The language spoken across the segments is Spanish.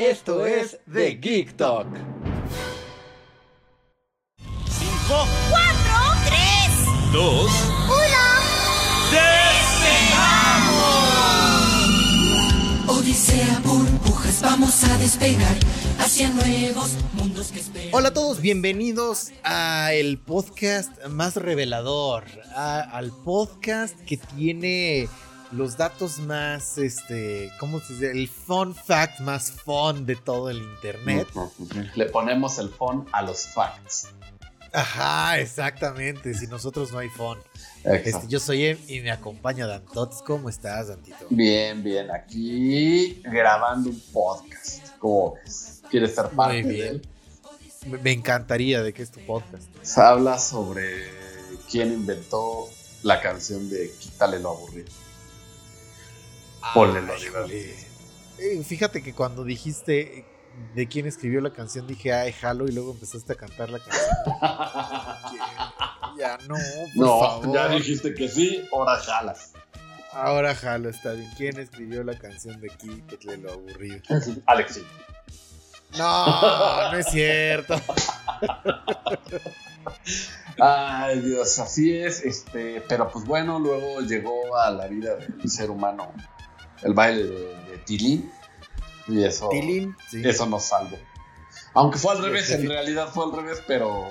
Esto es The Geek Talk. 5, 4, 3, 2, 1. Odisea, burbujas, vamos a despegar hacia nuevos mundos que esperan. Hola a todos, bienvenidos a el podcast más revelador, a- al podcast que tiene los datos más, este, ¿cómo se dice? El fun fact más fun de todo el internet. Le ponemos el phone a los facts. Ajá, exactamente, si nosotros no hay fun. Este, yo soy Em y me acompaña Dantots. ¿Cómo estás, Dantito? Bien, bien. Aquí grabando un podcast. ¿Cómo ves? ¿Quieres ser parte Muy de bien. él? Me- Me encantaría de que es tu podcast. Se habla sobre quién inventó la canción de Quítale lo aburrido. Ponle. Eh, Fíjate que cuando dijiste de quién escribió la canción, dije, ay, jalo, y luego empezaste a cantar la canción. ya no, por no, favor. ya dijiste que sí, ahora jalas. Ahora jalo, está bien. ¿Quién escribió la canción de Quítate lo aburrido? Alexi. No, no es cierto. Ay, Dios, así es. Este, pero pues bueno, luego llegó a la vida del ser humano el baile de, de Tilín. Y eso, Tilín, sí. eso nos salvó. Aunque fue al revés, en realidad fue al revés, pero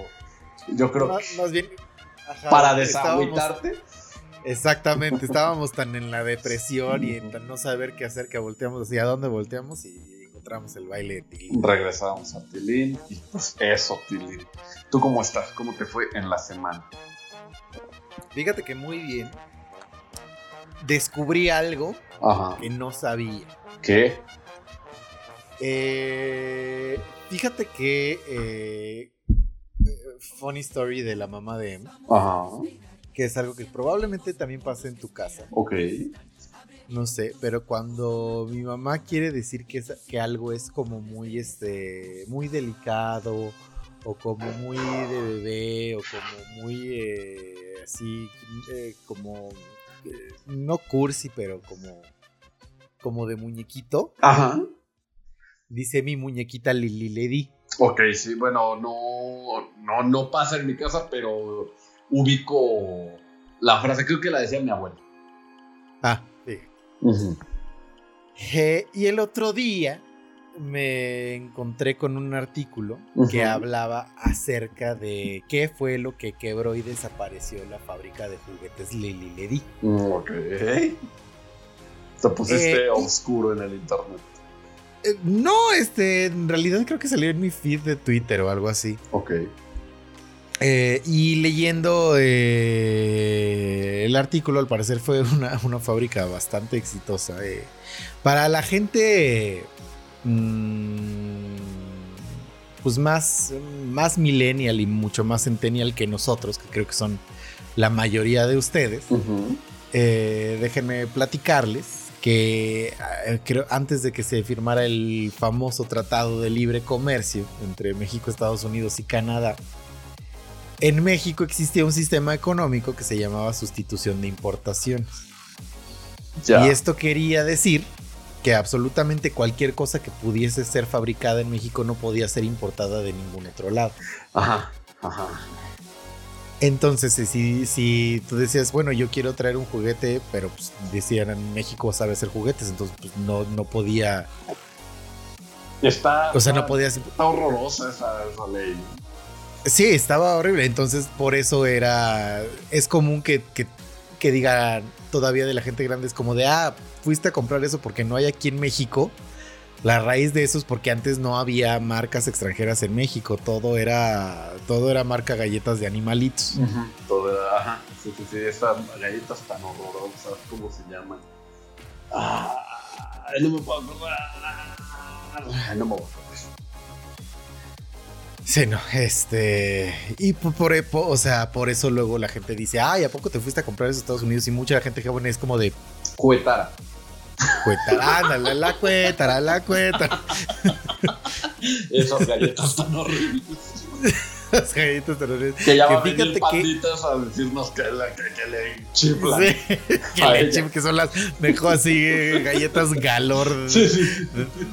yo creo Más, que más bien. ajá, para desagüitarte. Exactamente, estábamos tan en la depresión y en tan no saber qué hacer que volteamos hacia dónde volteamos y encontramos el baile de Tilín. Regresamos a Tilín y pues eso, Tilín. ¿Tú cómo estás? ¿Cómo te fue en la semana? Fíjate que muy bien. Descubrí algo Ajá. que no sabía. ¿Qué? Eh, fíjate que eh, funny story de la mamá de Em, Ajá. que es algo que probablemente también pasa en tu casa. Ok. No sé, pero cuando mi mamá quiere decir que, es- que algo es como muy, este, muy delicado o como muy de bebé o como muy eh, así, eh, como, no cursi, pero como, como de muñequito, Ajá. dice mi muñequita Lili Ledi. Ok, sí, bueno, no, no, no pasa en mi casa, pero ubico la frase, creo que la decía mi abuelo. Ah, sí. Eh, y el otro día me encontré con un artículo que hablaba acerca de qué fue lo que quebró y desapareció la fábrica de juguetes Lili Ledi. Mm, Ok. Te pusiste Eh, oscuro en el internet. Eh, no, este, en realidad creo que salió en mi feed de Twitter o algo así. Ok. Eh, y leyendo eh, el artículo, al parecer fue una, una fábrica bastante exitosa. eh. Para la gente, pues más, más millennial y mucho más centennial que nosotros, que creo que son la mayoría de ustedes, eh, déjenme platicarles que eh, creo antes de que se firmara el famoso Tratado de Libre Comercio entre México, Estados Unidos y Canadá, en México existía un sistema económico que se llamaba sustitución de importación. Ya. Y esto quería decir que absolutamente cualquier cosa que pudiese ser fabricada en México no podía ser importada de ningún otro lado. Ajá. Ajá. Entonces, si, si tú decías, bueno, yo quiero traer un juguete, pero pues decían en México sabe hacer juguetes, entonces pues no, no podía, Está, o sea, no podías... está horrorosa esa, esa ley. Sí, estaba horrible, entonces por eso era, es común que, que, que digan todavía de la gente grande, es como de, ah, fuiste a comprar eso porque no hay aquí en México. La raíz de eso es porque antes no había marcas extranjeras en México, todo era, todo era marca galletas de animalitos. Todo era- ajá. Sí, sí, sí, esas galletas tan horrorosas, ¿cómo se llaman? Ah, no me puedo acordar. no me gusta eso. Sí, no, este. Y por, por- por- o sea, por eso luego la gente dice, ay, ¿a poco te fuiste a comprar eso a Estados Unidos? Y mucha gente joven es como de, Cuetara. Cuétara, ándale, la cuétara, la cuétara. Esas galletas tan horribles. Las galletas terroristas. Que ya va a Que fíjate que- panditas a decirnos que, la, que, que le chiflan. Sí, que, A le chip- que son las mejor así eh, galletas galor Sí, sí.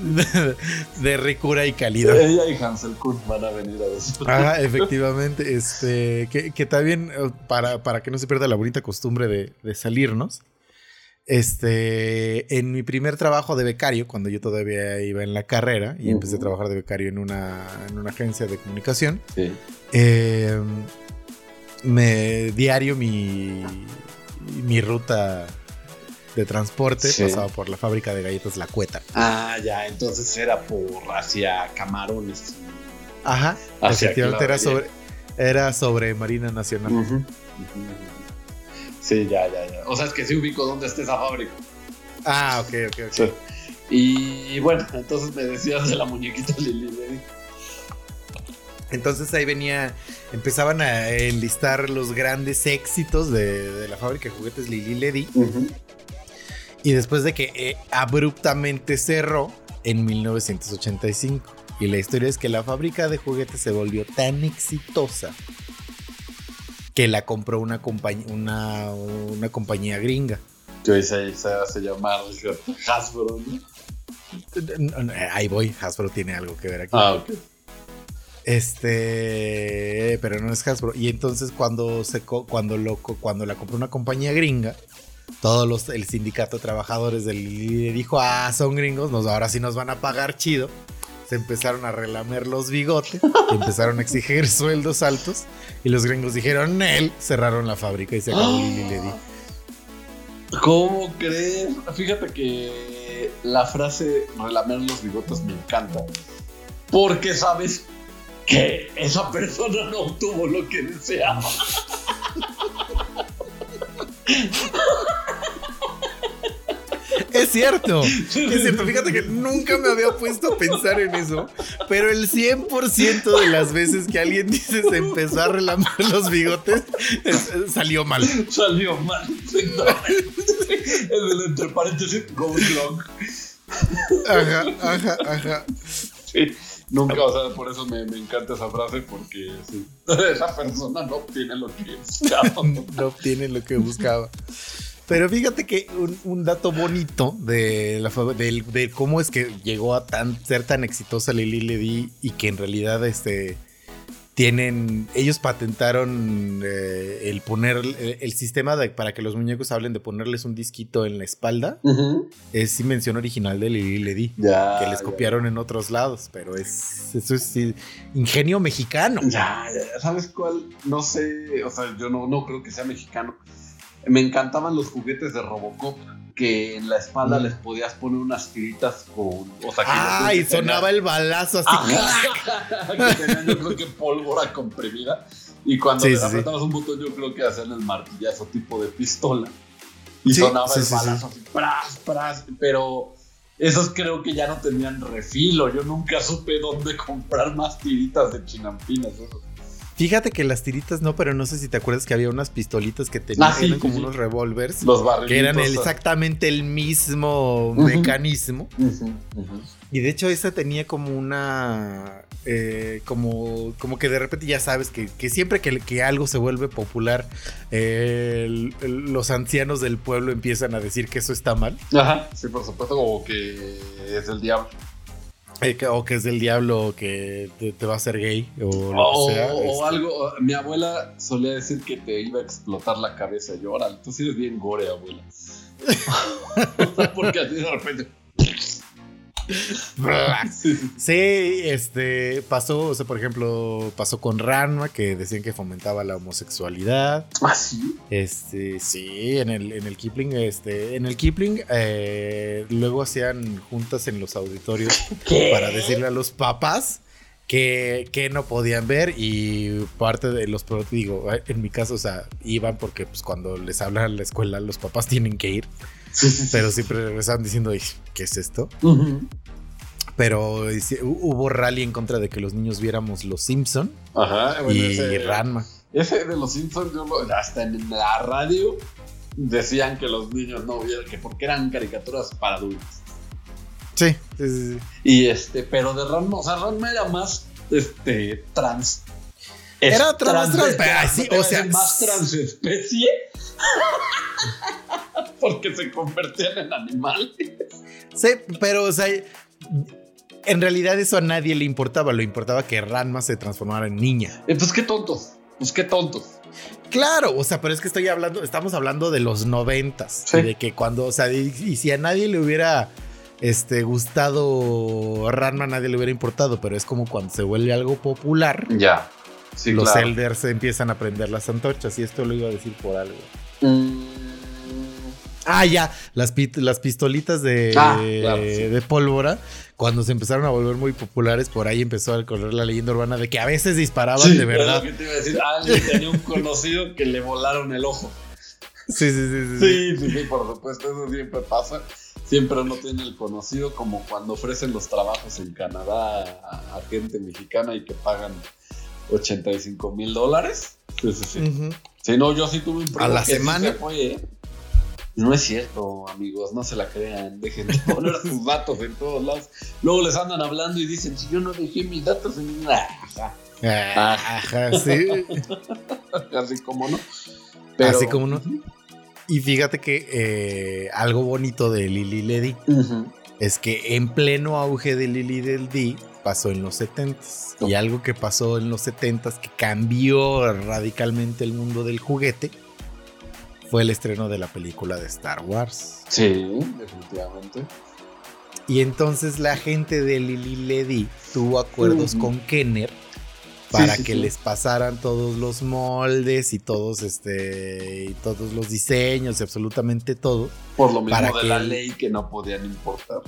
de, de ricura y calidad. Ella y Hansel Kuhn van a venir a decir. Ajá, efectivamente, este, que, que también eh, para, para que no se pierda la bonita costumbre de, de salirnos, este, en mi primer trabajo de becario, cuando yo todavía iba en la carrera y empecé a trabajar de becario en una, en una agencia de comunicación, Sí. eh, me diario mi, mi ruta de transporte Sí. pasaba por la fábrica de galletas La Cueta. Ah, ya, entonces era por hacia camarones. Ajá, Hacia efectivamente era sobre, era sobre Marina Nacional. Ujú. Sí, ya, ya, ya. O sea, es que sí ubico dónde está esa fábrica. Ah, ok, ok, ok. Sí. Y bueno, entonces me decías de la muñequita Lili Ledi. Entonces ahí venía, empezaban a enlistar los grandes éxitos de, de la fábrica de juguetes Lili Ledy. Y después de que eh, abruptamente cerró en 1985. Y la historia es que la fábrica de juguetes se volvió tan exitosa que la compró una, compañ- una, una compañía gringa. Que hoy se, se hace llamar Hasbro, ¿no? Ahí voy, Hasbro tiene algo que ver aquí. Ah, ok. Este, pero no es Hasbro. Y entonces cuando se cuando lo cuando la compró una compañía gringa, todos los el sindicato de trabajadores del dijo, "Ah, son gringos, nos ahora sí nos van a pagar chido." Se empezaron a relamer los bigotes, y empezaron a exigir sueldos altos y los gringos dijeron, "Él", cerraron la fábrica y se acabó Lili Ledy. ¿Cómo crees? Fíjate que la frase relamer los bigotes me encanta. Porque sabes que esa persona no obtuvo lo que deseaba. Es cierto, es cierto. Fíjate que nunca me había puesto a pensar en eso, pero el 100% de las veces que alguien dice se empezó a relamer los bigotes, es- es- salió mal. Salió mal. el entre paréntesis, go long. Ajá, ajá, ajá. Sí, nunca, o sea, por eso me, me encanta esa frase, porque sí, esa persona no obtiene lo que buscaba. No obtiene lo que buscaba. Pero fíjate que un, un dato bonito de, la, del- de cómo es que llegó a tan, ser tan exitosa Lili Ledy y que en realidad este, tienen, ellos patentaron eh, el poner el, el sistema de- para que los muñecos hablen de ponerles un disquito en la espalda. Es invención original de Lili Ledy. Ya. Que les ya, copiaron en otros lados, pero es eso es sí, ingenio mexicano. Ya, ya, ¿sabes cuál? No sé, o sea, yo no, no creo que sea mexicano. Me encantaban los juguetes de Robocop, que en la espalda Mm. les podías poner unas tiritas con. O sea, que Ah, y sonaba el balazo así. Que tenían yo creo que pólvora comprimida. Y cuando Sí, le sí, sí. apretabas un botón, yo creo que hacían el martillazo tipo de pistola. Y sonaba el balazo así, pras, pras. Pero esos creo que ya no tenían refilo. Yo nunca supe dónde comprar más tiritas de chinampinas. Fíjate que las tiritas no, pero no sé si te acuerdas que había unas pistolitas que tenían Ah, sí, eran sí, como sí. unos revólveres Los que eran el- exactamente el mismo mecanismo. Y de hecho esa tenía como una eh, como, como que de repente ya sabes que, que siempre que, que algo se vuelve popular, eh, el- el- los ancianos del pueblo empiezan a decir que eso está mal. Ajá, sí, por supuesto, como que es el diablo. Eh, o que es del diablo o que te, te va a hacer gay o O, sea. o este. algo, mi abuela solía decir que te iba a explotar la cabeza. Yo, órale, tú sí eres bien gore, abuela. Porque así de repente. Sí, este pasó, o sea, por ejemplo, pasó con Ranma, que decían que fomentaba la homosexualidad. Ah, sí. Este, sí, en el, en el Kipling, este, en el Kipling, eh, luego hacían juntas en los auditorios para decirle a los papás que, que no podían ver y parte de los, digo, en mi caso, o sea, iban porque pues cuando les hablan en la escuela los papás tienen que ir, Sí, sí, sí. pero siempre regresaban diciendo, "Ay, ¿qué es esto? Pero hubo rally en contra de que los niños viéramos Los Simpson Ajá, y Ranma. Ese de Los Simpsons, yo hasta en la radio decían que los niños no vieran, que porque eran caricaturas para adultos. Sí, sí, sí. Y este, pero de Ranma, o sea, Ranma era más este trans. Era trans, trans, trans sí, o sea, más transespecie. porque se convertían en animales. Sí, pero o sea, en realidad eso a nadie le importaba, lo importaba que Ranma se transformara en niña. Eh, pues qué tontos, pues qué tontos. Claro, o sea, pero es que estoy hablando, estamos hablando de los noventas, de que cuando, o sea, y, si a nadie le hubiera este, gustado Ranma, a nadie le hubiera importado, pero es como cuando se vuelve algo popular. Ya. Los elders empiezan a prender las antorchas y esto lo iba a decir por algo. Mm. Ah, ya, las, las pistolitas de, ah, de pólvora, cuando se empezaron a volver muy populares, por ahí empezó a correr la leyenda urbana de que a veces disparaban de verdad. que te iba a decir, alguien tenía un conocido que le volaron el ojo. Sí, sí, sí. Sí, sí, sí, por supuesto, eso siempre pasa. Siempre uno tiene el conocido, como cuando ofrecen los trabajos en Canadá a, gente mexicana y que pagan 85 mil dólares. Sí, sí, sí. Sí, no, yo sí tuve un problema. A la semana. ¿eh? No es cierto, amigos, no se la crean. Dejen de poner sus datos en todos lados. Luego les andan hablando y dicen, si yo no dejé mis datos en... Ajá, Ajá sí. Así como no. Así como no. Y fíjate que eh, algo bonito de Lily Ledy es que en pleno auge de Lily Ledy pasó en los 70s. Y algo que pasó en los 70s que cambió radicalmente el mundo del juguete fue el estreno de la película de Star Wars. Sí, definitivamente. Y entonces la gente de Lily Ledy tuvo acuerdos con Kenner para que les pasaran todos los moldes y todos este y todos los diseños y absolutamente todo. Por lo mismo para de la ley que no podían importar.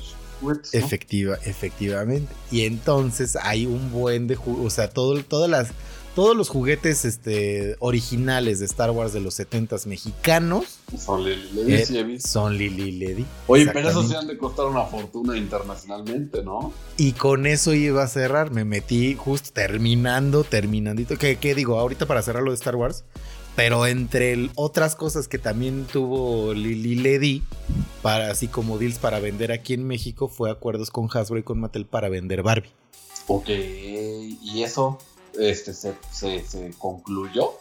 Efectiva, efectivamente. Y entonces hay un buen de, o sea, todo, todas las todos los juguetes este, originales de Star Wars de los 70s mexicanos son Lily Ledy. Eh, son Lily Ledy. Oye, pero eso sí han de costar una fortuna internacionalmente, ¿no? Y con eso iba a cerrar. Me metí justo terminando, terminandito. ¿Qué, qué digo? Ahorita para cerrar lo de Star Wars. Pero entre otras cosas que también tuvo Lily Ledy, para, así como deals para vender aquí en México, fue acuerdos con Hasbro y con Mattel para vender Barbie. Ok, ¿y eso? este, se, se, concluyó.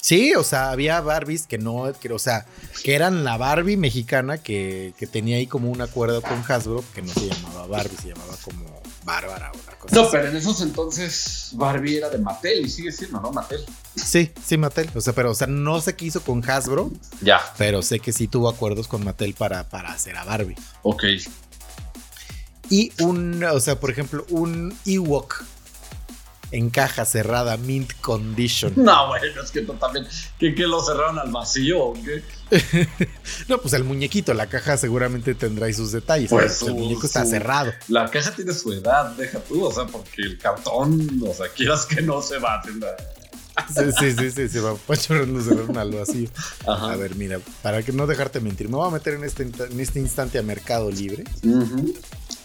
Sí, o sea, había Barbies que no, que, o sea, que eran la Barbie mexicana que, que, tenía ahí como un acuerdo con Hasbro, que no se llamaba Barbie, se llamaba como Bárbara o una cosa No, pero en esos entonces Barbie era de Mattel y sigue siendo, ¿no? Mattel. Sí, sí, Mattel. O sea, pero, o sea, no sé qué hizo con Hasbro. Ya. Pero sé que sí tuvo acuerdos con Mattel para, para hacer a Barbie. Ok. Y un, o sea, por ejemplo, un Ewok en caja cerrada, mint condition. No, bueno, es que también. ¿Qué, lo cerraron al vacío o qué? no, pues el muñequito, la caja seguramente tendrá ahí sus detalles. Pues el muñeco está cerrado. La caja tiene su edad, deja tú, o sea, porque el cartón, o sea, quieras que no se va a tener. Sí, sí, sí, sí, se va a cerrar algo así. A ver, mira, para que no dejarte mentir, me voy a meter en este, en este instante a Mercado Libre.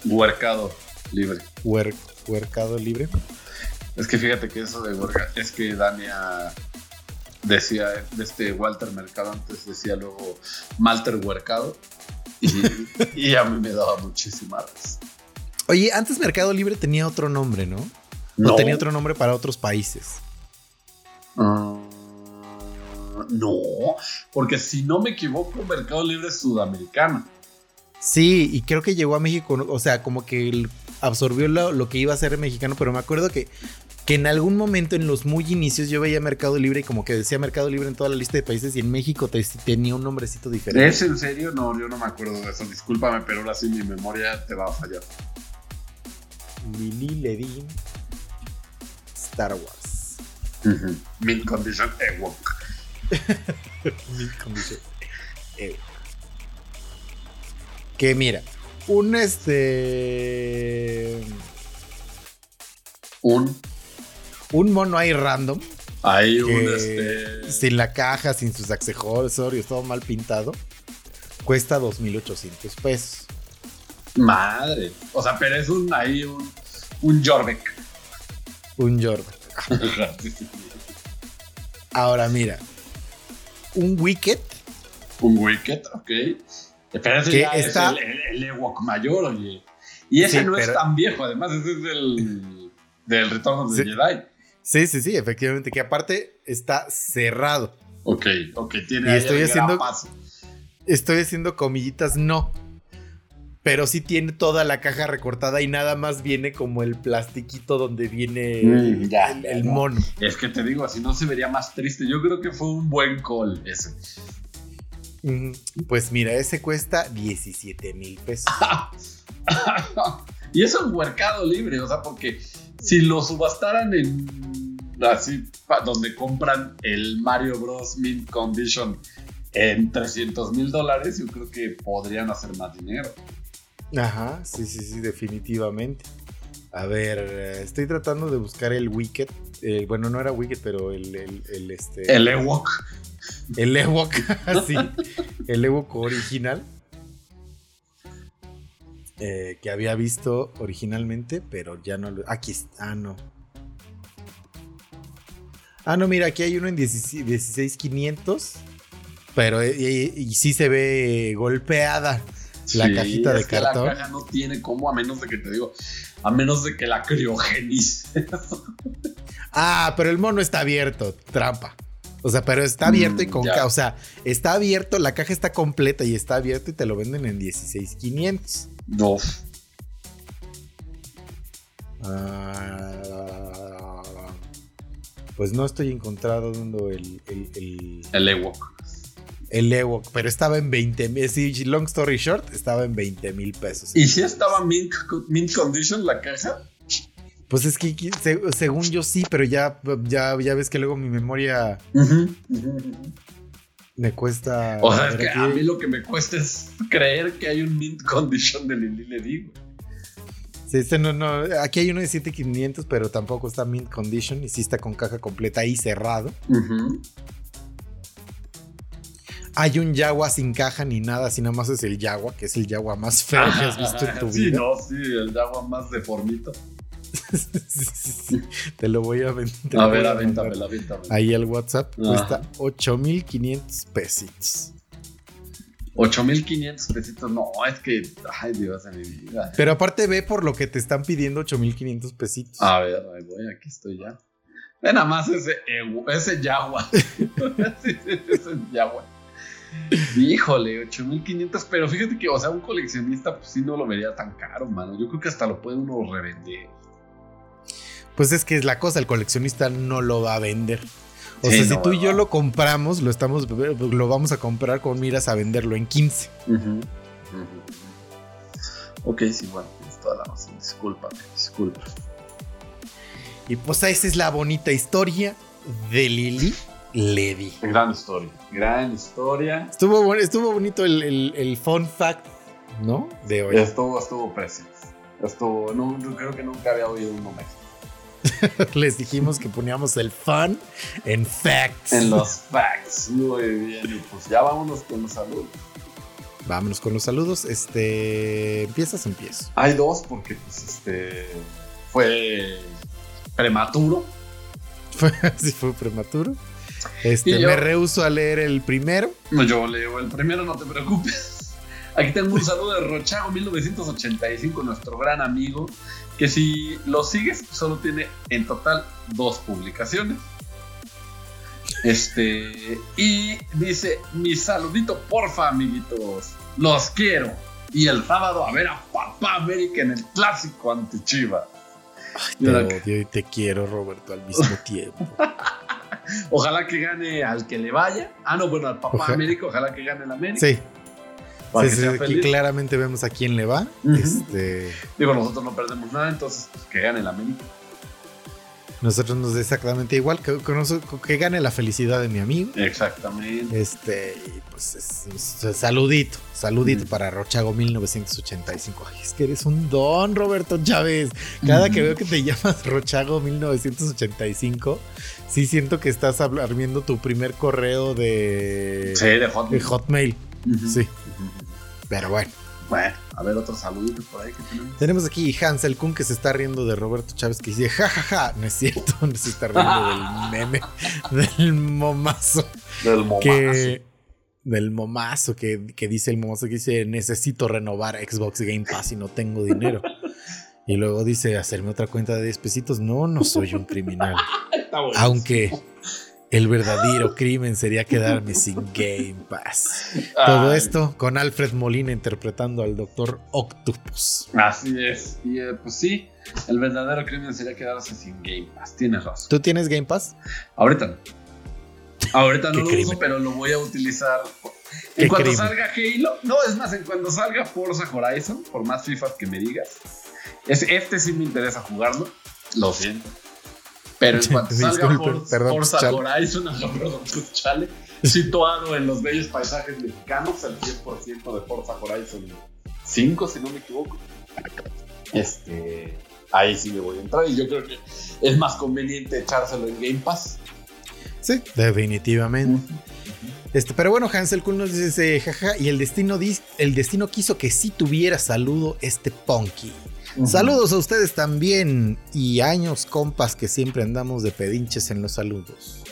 Huercado Libre. Huercado Libre. Es que fíjate que eso de huerga, es que Dania decía, de este Walter Mercado antes decía luego Malter Huercado y, a mí me daba muchísima Oye, antes Mercado Libre tenía otro nombre, ¿no? No. tenía otro nombre para otros países. Ah, no, porque si no me equivoco, Mercado Libre es sudamericano. Sí, y creo que llegó a México, o sea, como que absorbió lo, que iba a ser mexicano, pero me acuerdo que, que en algún momento en los muy inicios yo veía Mercado Libre y como que decía Mercado Libre en toda la lista de países y en México tenía un nombrecito diferente. ¿Es en serio? No, yo no me acuerdo de eso, discúlpame, pero ahora sí mi memoria te va a fallar. Lili Ledi Star Wars. Mid Condition Ewok. Mid Condition Ewok que mira, un este. Un. Un mono ahí random. Hay un este. Sin la caja, sin sus accesorios, todo mal pintado. Cuesta 2,800 pesos. Madre. O sea, pero es un ahí un, un Jorvik. Un Jordan. Ahora mira, un Wicket un Wicket, ok. Pero ese Que ya está- es el, el, el Ewok mayor, oye. Y ese Sí, no es tan viejo, además, ese es del, del retorno de Sí. Jedi. Sí, sí, sí, efectivamente, que aparte está cerrado. Ok, ok, tiene Y estoy haciendo- grapazo. Estoy haciendo comillitas, no. Pero sí tiene toda la caja recortada y nada más viene como el plastiquito donde viene Mm, ya, el, el mono. Es que te digo, así no se vería más triste. Yo creo que fue un buen call ese. Pues mira, ese cuesta 17 mil pesos. y eso en mercado libre, o sea, porque si lo subastaran en así, donde compran el Mario Bros. Mint Condition en 300 mil dólares, yo creo que podrían hacer más dinero. Ajá, sí, sí, sí, definitivamente. A ver, estoy tratando de buscar el Wicket. eh, bueno, no era Wicket, pero el, el, el, este, El Ewok. El Ewok, sí, el Ewok original. eh, que había visto originalmente, pero ya no lo. Aquí está, ah, no. Ah, no, mira, aquí hay uno en 16 16500. Pero eh, y, y sí se ve golpeada la Sí, cajita de es que cartón. La caja no tiene como, a menos de que te digo, a menos de que la criogenice. Ah, pero el mono está abierto, trampa. O sea, pero está abierto y Mm, con ya. ca- O sea, está abierto, la caja está completa y está abierto y te lo venden en 16,500. no. Ah, pues no estoy encontrando el, el, el, El Ewok. el Ewok, pero estaba en 20 mil. Sí, long story short, estaba en 20 mil pesos. ¿Y si estaba mint, mint condition la caja? Pues es que según yo sí, pero ya, ya, ya ves que luego mi memoria me cuesta. O sea, a es que aquí- a mí lo que me cuesta es creer que hay un mint condition de Lili le digo. Sí, este no, no, aquí hay uno de 7500, pero tampoco está mint condition y sí está con caja completa y cerrado. Hay un Yagua sin caja ni nada, así nada más es el Yagua, que es el Yagua más feo que has visto en tu sí, vida. no, sí, el agua más deformito. Te lo voy a vender. A ver, avéntamela, avéntamela. Ahí el WhatsApp Ajá. cuesta 8500 pesitos. 8500 pesitos. No, es que. Ay, Dios de mi vida. Pero aparte ve por lo que te están pidiendo 8500 pesitos. A ver, ahí voy, aquí estoy ya. Ve nada más ese, ewu- ese Yagua. Ese Yagua. Híjole, 8500, pero fíjate que, o sea, un coleccionista, pues sí no lo vería tan caro, mano. Yo creo que hasta lo puede uno revender. Pues es que es la cosa, el coleccionista no lo va a vender. O Sí, sea, si tú y yo lo compramos, lo estamos lo vamos a comprar con miras a venderlo en 15. Ok, sí, bueno, tienes toda la razón. Discúlpame, disculpa. Y pues esa es la bonita historia de Lily Ledy. Gran historia, gran historia. Estuvo, estuvo bonito el, el- el fun fact, ¿no? De hoy. Estuvo, estuvo precioso. Estuvo, no, no, creo que nunca había oído uno mejor. Les dijimos que poníamos el fun en facts. En los facts, muy bien. Y pues ya vámonos con los saludos. Vámonos con los saludos. Este. ¿Empiezas? Empiezo. Hay dos porque pues este fue prematuro. Sí, fue prematuro. Este, yo- me rehuso a leer el primero. No, Yo leo el primero, no te preocupes. Aquí tengo un saludo de Rochago 1985, nuestro gran amigo, que si lo sigues solo tiene en total dos publicaciones. Este, y dice, mi saludito porfa, amiguitos, los quiero. Y el sábado a ver a Papá América en el clásico ante Chivas. Y Te y te quiero, Roberto, al mismo tiempo. Ojalá que gane al que le vaya. Ah, no, bueno, al Papá Ojalá. América, ojalá que gane el América. Sí, para sí, que sí, sea aquí claramente vemos a quién le va. Este. Digo, nosotros no perdemos nada, entonces pues, que gane el América. Nosotros nos da exactamente igual. Que, que gane la felicidad de mi amigo. Exactamente. Este, y pues es- es- saludito, saludito Mm. para Rochago 1985. Ay, es que eres un don, Roberto Chávez. Cada que veo que te llamas Rochago 1985, sí siento que estás armiendo tu primer correo de, Sí, de Hot. de Hotmail. Sí. Pero bueno. Bueno, a ver otro saludito por ahí que tenemos. Tenemos aquí Hansel Kun que se está riendo de Roberto Chávez que dice, jajaja, no es cierto, no se está riendo del meme, del momazo. Del momazo. Que, del momazo que, que dice el momazo que dice, necesito renovar Xbox Game Pass y no tengo dinero. Y luego dice, hacerme otra cuenta de 10 pesitos. No, no soy un criminal. Aunque el verdadero crimen sería quedarme sin Game Pass. Todo esto con Alfred Molina interpretando al Doctor Octopus. Así es. Y eh, pues sí, el verdadero crimen sería quedarse sin Game Pass. Tienes razón. ¿Tú tienes Game Pass? Ahorita no. Ahorita no lo crimen. uso, pero lo voy a utilizar. En cuanto crimen. salga Halo, no, es más, en cuando salga Forza Horizon, por más FIFA que me digas, es, este sí me interesa jugarlo, lo siento. Pero en cuanto salga Disculpe, perdón, Forza chale. Horizon, perdón, pues, chale, situado en los bellos paisajes mexicanos, el 100% de Forza Horizon 5, si no me equivoco. Este, ahí sí me voy a entrar y yo creo que es más conveniente echárselo en Game Pass. Sí, definitivamente. Este, pero bueno, Hansel Kun nos dice, jaja, y el destino, dis- el destino quiso que sí tuviera saludo este Saludos a ustedes también y años compas que siempre andamos de pedinches en los saludos.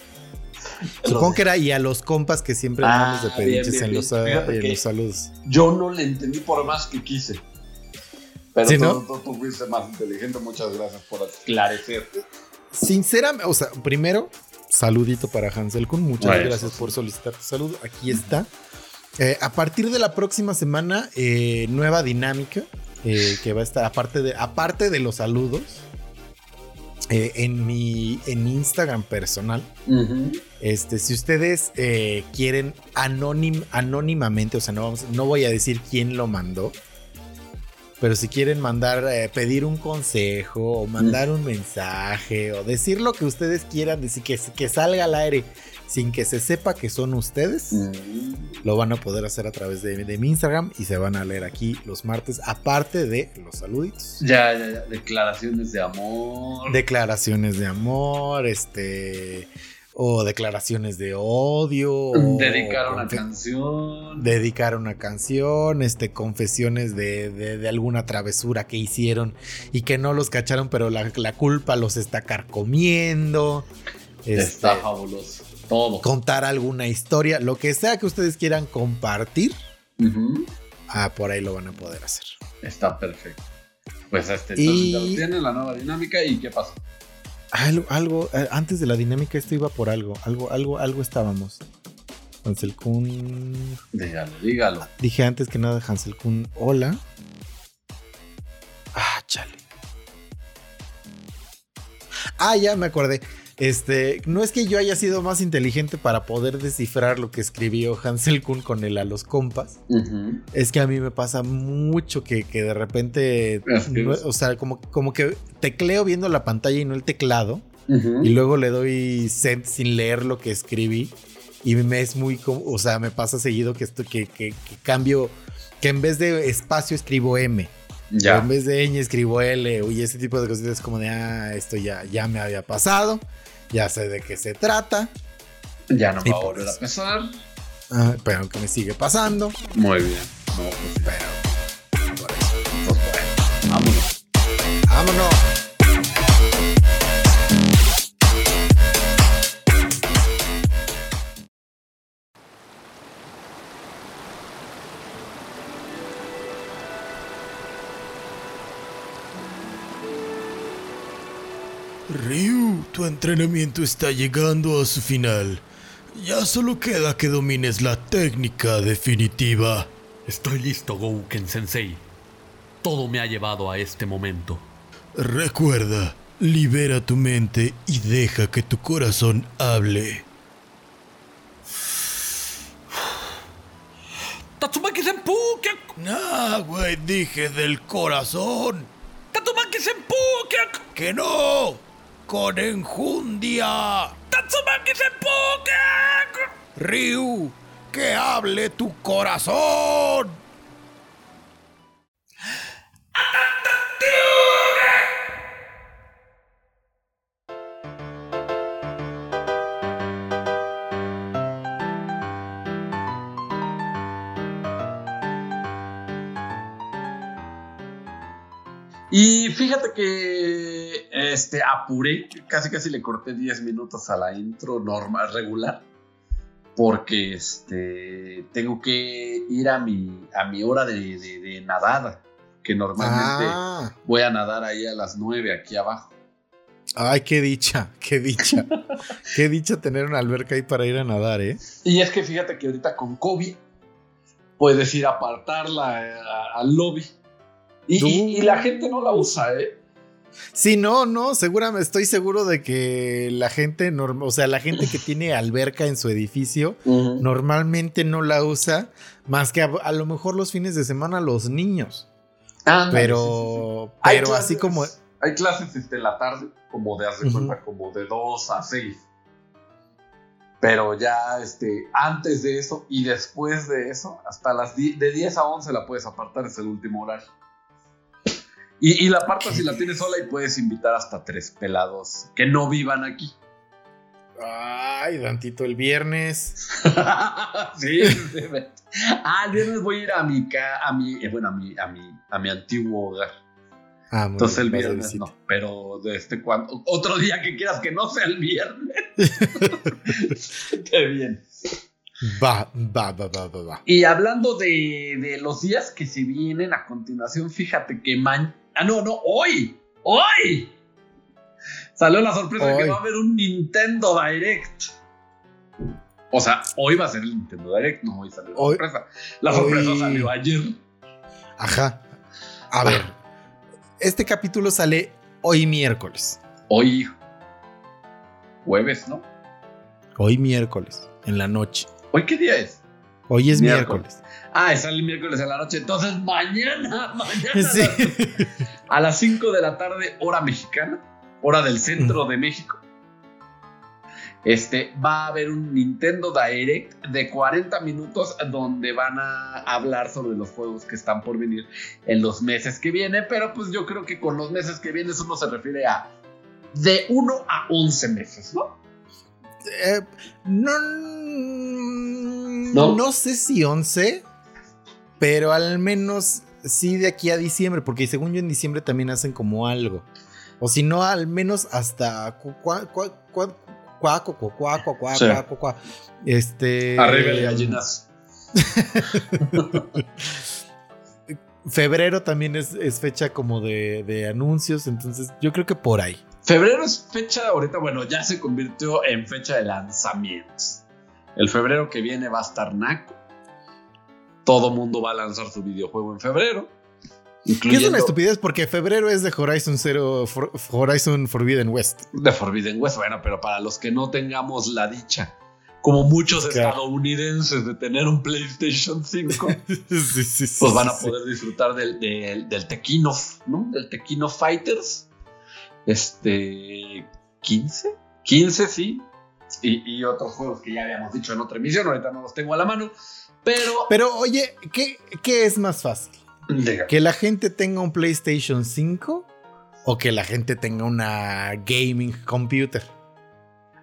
Supongo que era y a los compas que siempre Ah, andamos de pedinches bien, en, bien. los, en saludos. Yo no le entendí por más que quise. Pero ¿Sí, tú, no? tú- tú fuiste más inteligente. Muchas gracias por esclarecer. Sinceramente, o sea, primero, saludito para Hansel Kun. Muchas gracias por solicitar tu saludo. Aquí está. Eh, a partir de la próxima semana, eh, nueva dinámica eh, que va a estar, aparte de, aparte de los saludos, eh, en mi en Instagram personal. Este, si ustedes eh, quieren anónim- anónimamente, o sea, no, vamos, no voy a decir quién lo mandó, pero si quieren mandar, eh, pedir un consejo o mandar un mensaje o decir lo que ustedes quieran, decir que, que salga al aire sin que se sepa que son ustedes, lo van a poder hacer a través de, de mi Instagram y se van a leer aquí los martes, aparte de los saluditos. Ya, ya, ya. Declaraciones de amor. Declaraciones de amor, este, o declaraciones de odio. dedicar una canción. dedicar una canción, este, confesiones de, de- de alguna travesura que hicieron y que no los cacharon, pero la, la culpa los está carcomiendo. Este, Está fabuloso. Todo. contar alguna historia, lo que sea que ustedes quieran compartir, Ujú. ah, por ahí lo van a poder hacer. Está perfecto. Pues este, Y- entonces ya lo tienen, la nueva dinámica. ¿Y qué pasó? Algo, algo, eh, antes de la dinámica esto iba por algo, algo, algo, algo estábamos. Hansel Kun, Dígalo, dígalo. dije antes que nada Hansel Kun, hola. Ah, chale. Ah, ya me acordé. Este, no es que yo haya sido más inteligente para poder descifrar lo que escribió Hansel Kun con él a los compas. Es que a mí me pasa mucho que, que de repente, no- o sea, como, como que tecleo viendo la pantalla y no el teclado. Y luego le doy send sin leer lo que escribí. Y me es muy, o sea, me pasa seguido que esto, que, que- que cambio, que en vez de espacio escribo M. Ya. en vez de ñ escribo L. Y ese tipo de cositas es como de, ah, esto ya, ya me había pasado. Ya sé de qué se trata. Ya no Y va a volver a eso. pesar. ah, pero que me sigue pasando. Muy bien. No, pues. Pero, por eso. Pues bueno. Vámonos. Vámonos. Tu entrenamiento está llegando a su final. Ya solo queda que domines la técnica definitiva. Estoy listo, Gouken Sensei. Todo me ha llevado a este momento. Recuerda, libera tu mente y deja que tu corazón hable. ¡Tatsumaki Senpu! ¡Kyak! Nah, güey, dije del corazón. ¡Tatsumaki Senpu! ¡Que no! ¡Con enjundia! ¡Tatsumaki Senpu! ¡Kyak! Ryu, que hable tu corazón. Y fíjate que este, apuré, casi casi le corté 10 minutos a la intro normal, regular, porque este, tengo que ir a mi, a mi hora de, de, nadada, que normalmente ah. voy a nadar ahí a las 9 aquí abajo. Ay, qué dicha, qué dicha. qué dicha tener una alberca ahí para ir a nadar, ¿eh? Y es que fíjate que ahorita con COVID puedes ir a apartarla eh, al lobby. Y, la gente no la usa, ¿eh? Sí, no, no, seguramente estoy seguro de que la gente, o sea, la gente que tiene alberca en su edificio normalmente no la usa más que a, lo mejor los fines de semana los niños. Ah, pero, pero así como hay clases este, en la tarde, como de hace cuenta, como de 2 a 6. Pero ya este, antes de eso y después de eso, hasta las de 10 a 11 la puedes apartar, es el último horario. Y, y la apartas si la tienes sola y puedes invitar hasta tres pelados que no vivan aquí. Ay, Dantito, el viernes. sí, Ah, el viernes voy a ir a mi, a mi, eh, bueno, a mi, a mi, a mi antiguo hogar. Ah, Entonces el viernes no, pero de este cuando otro día que quieras que no sea el viernes. Qué bien. Va, va, va, va, va, Y hablando de, de, los días que se vienen a continuación, fíjate que man... Ah, no, no, hoy, hoy. Salió la sorpresa que va a haber un Nintendo Direct. O sea, hoy va a ser el Nintendo Direct, no hoy salió la sorpresa. La sorpresa salió ayer. Ajá. A ver, este capítulo sale hoy miércoles. Hoy jueves, ¿no? Hoy miércoles, en la noche. ¿Hoy qué día es? Hoy es miércoles. Ah, sale el miércoles en la noche. Entonces mañana, mañana. Sí. A las 5 de la tarde, hora mexicana, hora del centro de México. Este, va a haber un Nintendo Direct de 40 minutos donde van a hablar sobre los juegos que están por venir en los meses que vienen, pero pues yo creo que con los meses que vienen uno se refiere a de 1 a 11 meses, ¿no? Eh, no, no, no sé si 11, pero al menos sí de aquí a diciembre, porque según yo en diciembre también hacen como algo. O si no, al menos hasta cuaco, cuaco, cuaco, cuaco, Este. Arriba de gallinas. Febrero también es, fecha como de, anuncios, entonces yo creo que por ahí. Febrero es fecha, ahorita, bueno, ya se convirtió en fecha de lanzamientos. El febrero que viene va a estar Naco. Todo mundo va a lanzar su videojuego en febrero. Que es una estupidez porque febrero es de Horizon Zero, Horizon Forbidden West. De Forbidden West, bueno, pero para los que no tengamos la dicha, como muchos estadounidenses, de tener un PlayStation 5, pues van a poder disfrutar del, del, Tequino, ¿no? Del Tequino Fighters. Este. 15? 15, sí. Y, y, otros juegos que ya habíamos dicho en otra emisión, ahorita no los tengo a la mano. Pero. Pero, oye, ¿qué, qué es más fácil? ¿Que la gente tenga un PlayStation 5 o que la gente tenga una gaming computer?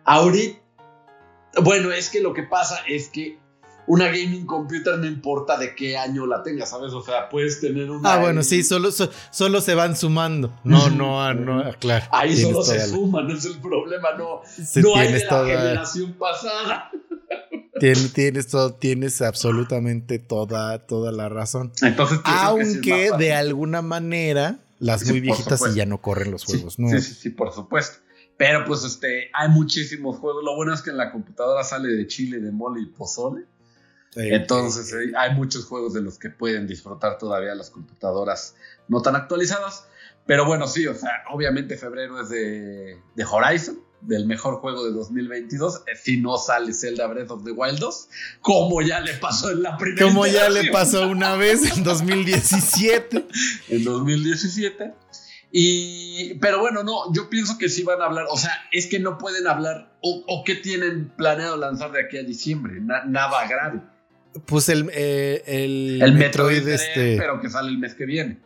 Ahorita, bueno, es que lo que pasa es que una gaming computer no importa de qué año la tengas, ¿sabes? O sea, puedes tener una. Ah, bueno, sí, solo, solo se van sumando. No, no, no, claro. Ahí solo se suman, no es el problema, no. no hay de la generación pasada. Tienes, todo, tienes absolutamente toda, toda la razón. Entonces, Aunque de alguna manera las muy viejitas ya no corren los juegos, ¿no? Sí, sí, sí, por supuesto. Pero pues este, hay muchísimos juegos. Lo bueno es que en la computadora sale de chile, de mole y pozole. Entonces hay muchos juegos de los que pueden disfrutar todavía las computadoras no tan actualizadas. Pero bueno, sí, o sea, obviamente febrero es de, de Horizon del mejor juego de 2022 eh, si no sale Zelda Breath of the Wild 2, como ya le pasó en la primera. Como ya le pasó una vez en 2017. en 2017. Y, pero bueno, no, yo pienso que sí van a hablar, o sea, es que no pueden hablar, o, o que tienen planeado lanzar de aquí a diciembre, nada grave. Pues el, eh, el, Metroid, este... pero que sale el mes que viene.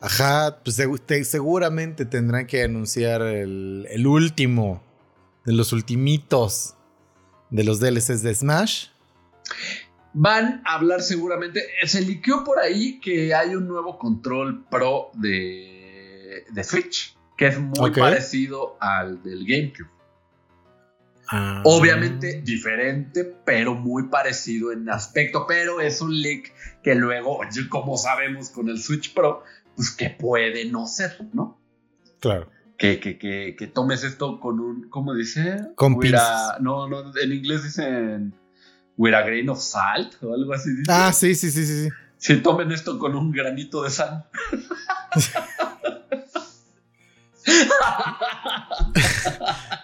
Ajá, pues seguramente tendrán que anunciar el, el último de los ultimitos de los DLCs de Smash. Van a hablar seguramente. Se liqueó por ahí que hay un nuevo control pro de de, Switch, que es muy parecido al del GameCube. Ah. Obviamente diferente, pero muy parecido en aspecto, pero es un leak que luego, como sabemos con el Switch Pro, pues que puede no ser, ¿no? Claro. Que, que, que, tomes esto con un, ¿cómo dice? Con No, no, en inglés dicen with a grain of salt o algo así. Ah, sí, sí, sí, sí. Si tomen esto con un granito de sal.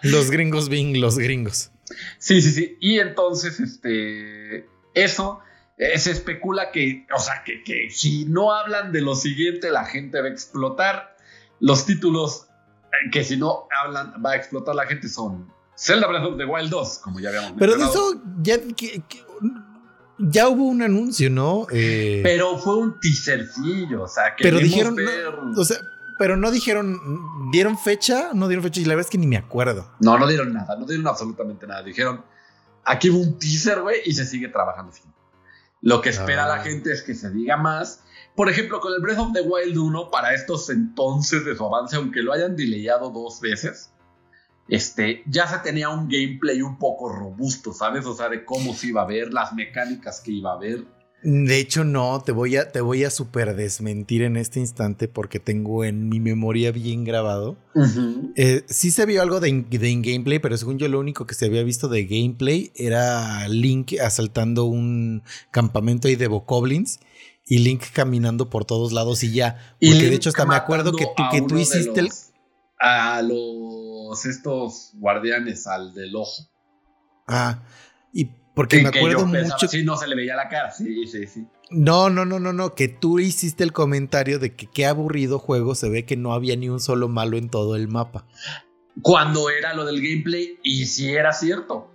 los gringos bien los gringos. Sí, sí, sí. Y entonces, este, eso eh, se especula que, o sea, que, que si no hablan de lo siguiente, la gente va a explotar. Los títulos eh, que si no hablan, va a explotar la gente son Zelda Breath of the Wild 2, como ya habíamos Pero de eso ya, ya hubo un anuncio, ¿no? Eh, pero fue un teasercillo, o sea, que pero dijeron, o sea, pero no dijeron, ¿dieron fecha? No dieron fecha y la verdad es que ni me acuerdo. No, no dieron nada, no dieron absolutamente nada. Dijeron, aquí hubo un teaser, güey, y se sigue trabajando. Lo que espera la ah. gente es que se diga más. Por ejemplo, con el Breath of the Wild 1, para estos entonces de su avance, aunque lo hayan delayado dos veces, este, ya se tenía un gameplay un poco robusto, ¿sabes? O sea, de cómo se iba a ver, las mecánicas que iba a ver. De hecho, no, te voy a, te voy a super desmentir en este instante porque tengo en mi memoria bien grabado. Eh, sí se vio algo de, de gameplay, pero según yo lo único que se había visto de gameplay era Link asaltando un campamento ahí de Bokoblins y Link caminando por todos lados y ya. Porque de hecho hasta me acuerdo que tú, que tú hiciste el... A los estos guardianes, al del ojo. Ah, y porque me acuerdo mucho. Sí, no se le veía la cara. Sí, sí, sí. No, no, no, no, no. Que tú hiciste el comentario de que qué aburrido juego. Se ve que no había ni un solo malo en todo el mapa. Cuando era lo del gameplay, y si era cierto.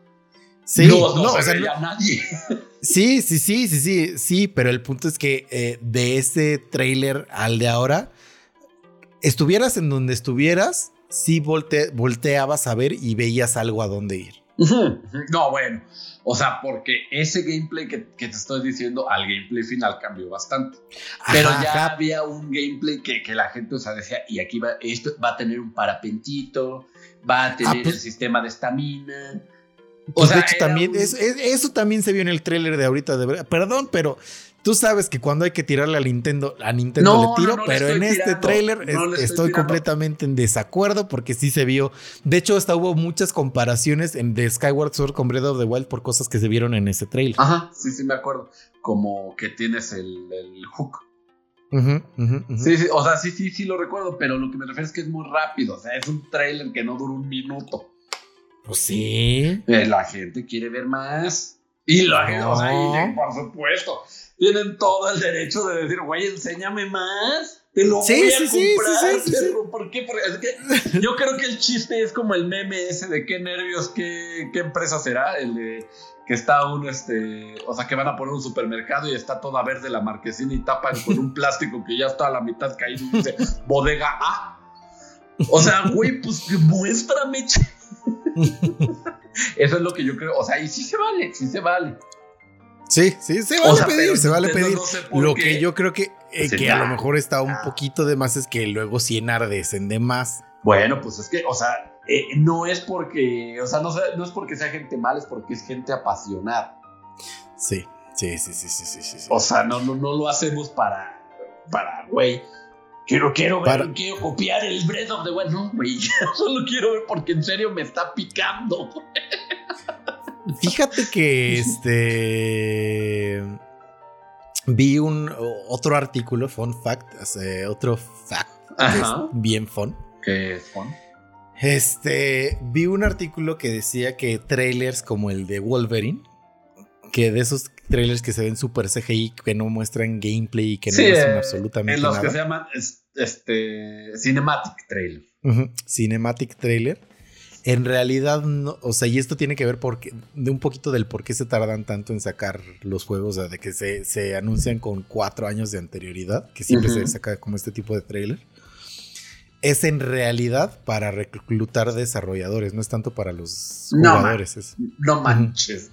Sí, no, no, se veía nadie. Sí, sí, sí, sí, sí, sí, pero el punto es que eh, de ese trailer al de ahora, estuvieras en donde estuvieras, sí volteabas a ver y veías algo a dónde ir. No, bueno, o sea, porque ese gameplay que, te estoy diciendo al gameplay final cambió bastante. Pero ya había un gameplay que, la gente, o sea, decía, y aquí va, esto va a tener un parapentito, va a ah, tener pues el sistema de estamina. O pues sea, de hecho, también, eso también se vio en el tráiler de ahorita, de verdad. Perdón, pero Tú sabes que cuando hay que tirarle a Nintendo, a Nintendo le tiro, pero en este tráiler estoy, completamente en desacuerdo porque sí se vio. De hecho, hasta hubo muchas comparaciones en de Skyward Sword con Breath of the Wild por cosas que se vieron en ese trailer. Ajá, sí, sí me acuerdo. Como que tienes el, hook. Sí, sí, o sea, sí, sí, sí lo recuerdo, pero lo que me refiero es que es muy rápido. O sea, es un trailer que no dura un minuto. Pues sí. Eh, la gente quiere ver más. Y la gente, o sea, por supuesto tienen todo el derecho de decir, güey, enséñame más. Te lo voy a comprar. Sí, ¿Por qué? Porque es que yo creo que el chiste es como el meme ese de qué nervios, qué, qué empresa será. El de que está un, este, o sea, que van a poner un supermercado y está toda verde la marquesina y tapan con un plástico que ya está a la mitad caído y dice bodega A. O sea, güey, pues muéstrame. Eso es lo que yo creo. O sea, y sí se vale, sí se vale. Sí, sí, se vale pedir, se vale pedir. lo que yo creo que, eh, que a lo mejor está un poquito de más es que luego sí enardecen de más. Bueno, pues es que, o sea, eh, no es porque, o sea, no, no, es porque sea gente mala, es porque es gente apasionada. Sí, sí, sí, sí, sí, sí. sí, O sea, no, no, no lo hacemos para, para, güey. Quiero, quiero ver, quiero copiar el Breath of the Wild. No, güey, solo quiero ver porque en serio me está picando. Fíjate que este. Vi un otro artículo, fun fact, otro fact, bien fun. ¿Qué es fun? Este, vi un artículo que decía que trailers como el de Wolverine, que de esos trailers que se ven super CGI, que no muestran gameplay y que no muestran eh, absolutamente nada. En los que se llaman este, Cinematic Trailer. Cinematic Trailer en realidad, no, o sea, y esto tiene que ver porque, de un poquito del por qué se tardan tanto en sacar los juegos, o sea, de que se, anuncian con cuatro años de anterioridad, que siempre se saca como este tipo de trailer. Es en realidad para reclutar desarrolladores, no es tanto para los jugadores. No, manches,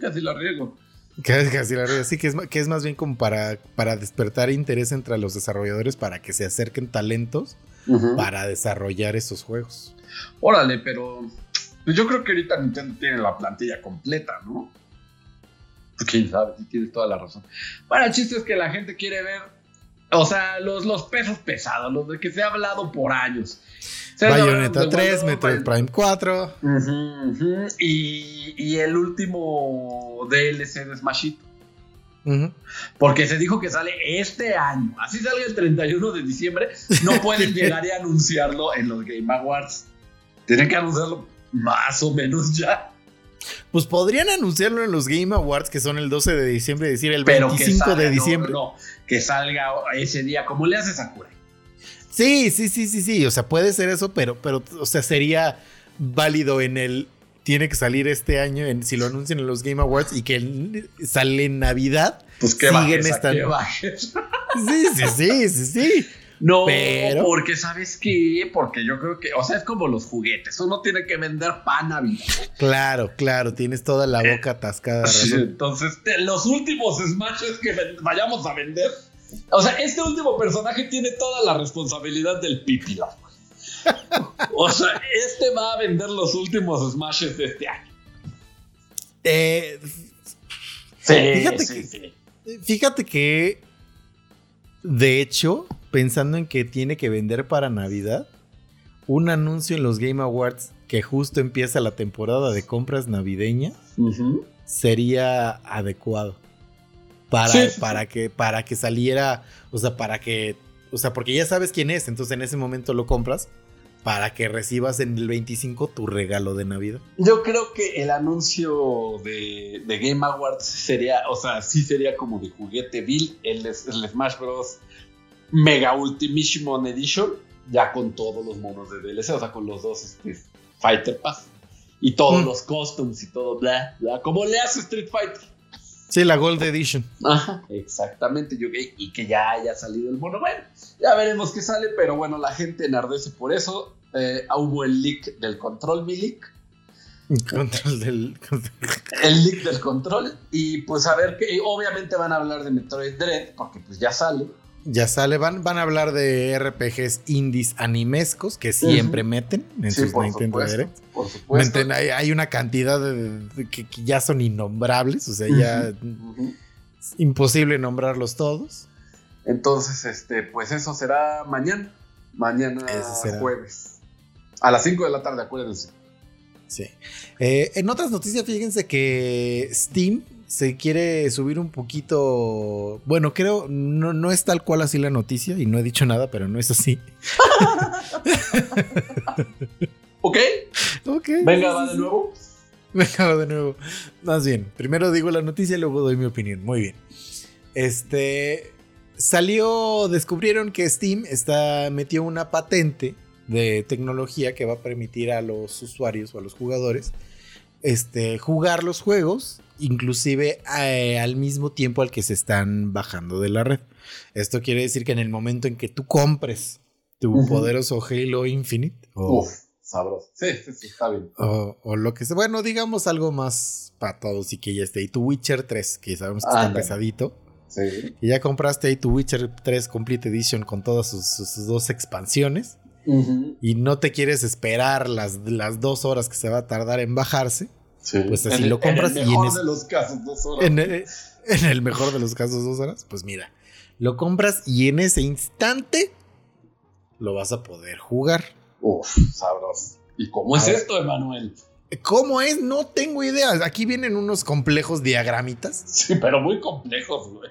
casi lo riego. Casi, riego, sí, que es, que es más bien como para, para despertar interés entre los desarrolladores para que se acerquen talentos para desarrollar esos juegos. Órale, pero pues yo creo que ahorita Nintendo tiene la plantilla completa, ¿no? Quién sabe, tienes toda la razón. Bueno, el chiste es que la gente quiere ver, o sea, los, los pesos pesados, los de que se ha hablado por años. Bayonetta 3, Metroid Prime 4. Y, y, el último DLC de Porque se dijo que sale este año. Así salga el 31 de diciembre. No pueden llegar y anunciarlo en los Game Awards. Tienen que anunciarlo más o menos ya. Pues podrían anunciarlo en los Game Awards, que son el 12 de diciembre, decir el 25 de diciembre. No, que salga ese día, como le hace Sakura. Sí, sí, sí, sí, sí. O sea, puede ser eso, pero, pero, o sea, sería válido en el. Tiene que salir este año, en, si lo anuncian en los Game Awards y que sale en Navidad. Pues que siguen estando. Sí, sí, sí, sí, sí. No, pero... porque sabes qué, porque yo creo que, o sea, es como los juguetes, uno tiene que vender pan a vida. Claro, claro, tienes toda la boca eh, atascada. entonces, los últimos smashes que vayamos a vender o sea, este último personaje tiene toda la responsabilidad del pipila. O sea, este va a vender los últimos smashes de este año. Eh, fíjate, que, fíjate que, de hecho, pensando en que tiene que vender para Navidad, un anuncio en los Game Awards que justo empieza la temporada de compras navideña sería adecuado para, para, Que, para que saliera, o sea, para que, o sea, porque ya sabes quién es, entonces en ese momento lo compras para que recibas en el 25 tu regalo de Navidad. Yo creo que el anuncio de, Game Awards sería, o sea, sí sería como de juguete Bill, el, el Smash Bros. Mega Ultimation Edition, ya con todos los monos de DLC, o sea, con los dos este, Fighter Pass y todos mm. los costumes y todo, bla, bla, como le hace Street Fighter. Sí, la Gold Edition. Ajá, exactamente. Yo, y que ya haya salido el mono. Bueno, ya veremos qué sale, pero bueno, la gente enardece por eso. Eh, hubo el leak del control, mi leak. Control del. el leak del control. Y pues a ver, que obviamente van a hablar de Metroid Dread, porque pues ya sale. Ya sale, van, van a hablar de RPGs indies animescos que siempre meten en sus Nintendo Direct. Por supuesto. hay, una cantidad de, que, ya son innombrables, o sea, ya es imposible nombrarlos todos. Entonces, este, pues eso será mañana. Mañana jueves. A las 5 de la tarde, acuérdense. Sí. Eh, en otras noticias, fíjense que Steam se quiere subir un poquito. Bueno, creo, no, no es tal cual así la noticia y no he dicho nada, pero no es así. ok. Ok. Venga, va de nuevo. Venga, va de nuevo. Más bien, primero digo la noticia y luego doy mi opinión. Muy bien. Este. Salió, descubrieron que Steam está, metió una patente de tecnología que va a permitir a los usuarios o a los jugadores este, jugar los juegos inclusive eh, al mismo tiempo al que se están bajando de la red. Esto quiere decir que en el momento en que tú compres tu poderoso Halo Infinite, o, sabroso. Sí, sí, está bien. O, lo que sea, bueno, digamos algo más para todos y que ya esté. Y tu Witcher 3, que sabemos que está pesadito. Sí. Y ya compraste ahí tu Witcher 3 Complete Edition con todas sus, dos expansiones. Y no te quieres esperar las, las dos horas que se va a tardar en bajarse pues así lo compras en el mejor de los casos, dos horas. En el, mejor de los casos, dos horas. Pues mira, lo compras y en ese instante lo vas a poder jugar. Uf, sabroso. ¿Y cómo es esto, Emanuel? ¿Cómo es? No tengo idea. Aquí vienen unos complejos diagramitas. Sí, pero muy complejos, güey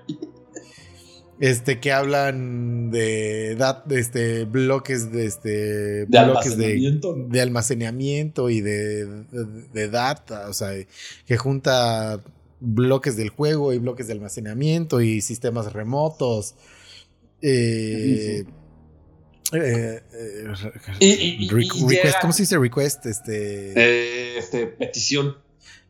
este que hablan de, este bloques de este de bloques almacenamiento, de, almacenamiento y de, de, data, o sea, que junta bloques del juego y bloques de almacenamiento y sistemas remotos. Eh, eh, request, ¿cómo se dice request? Este, este petición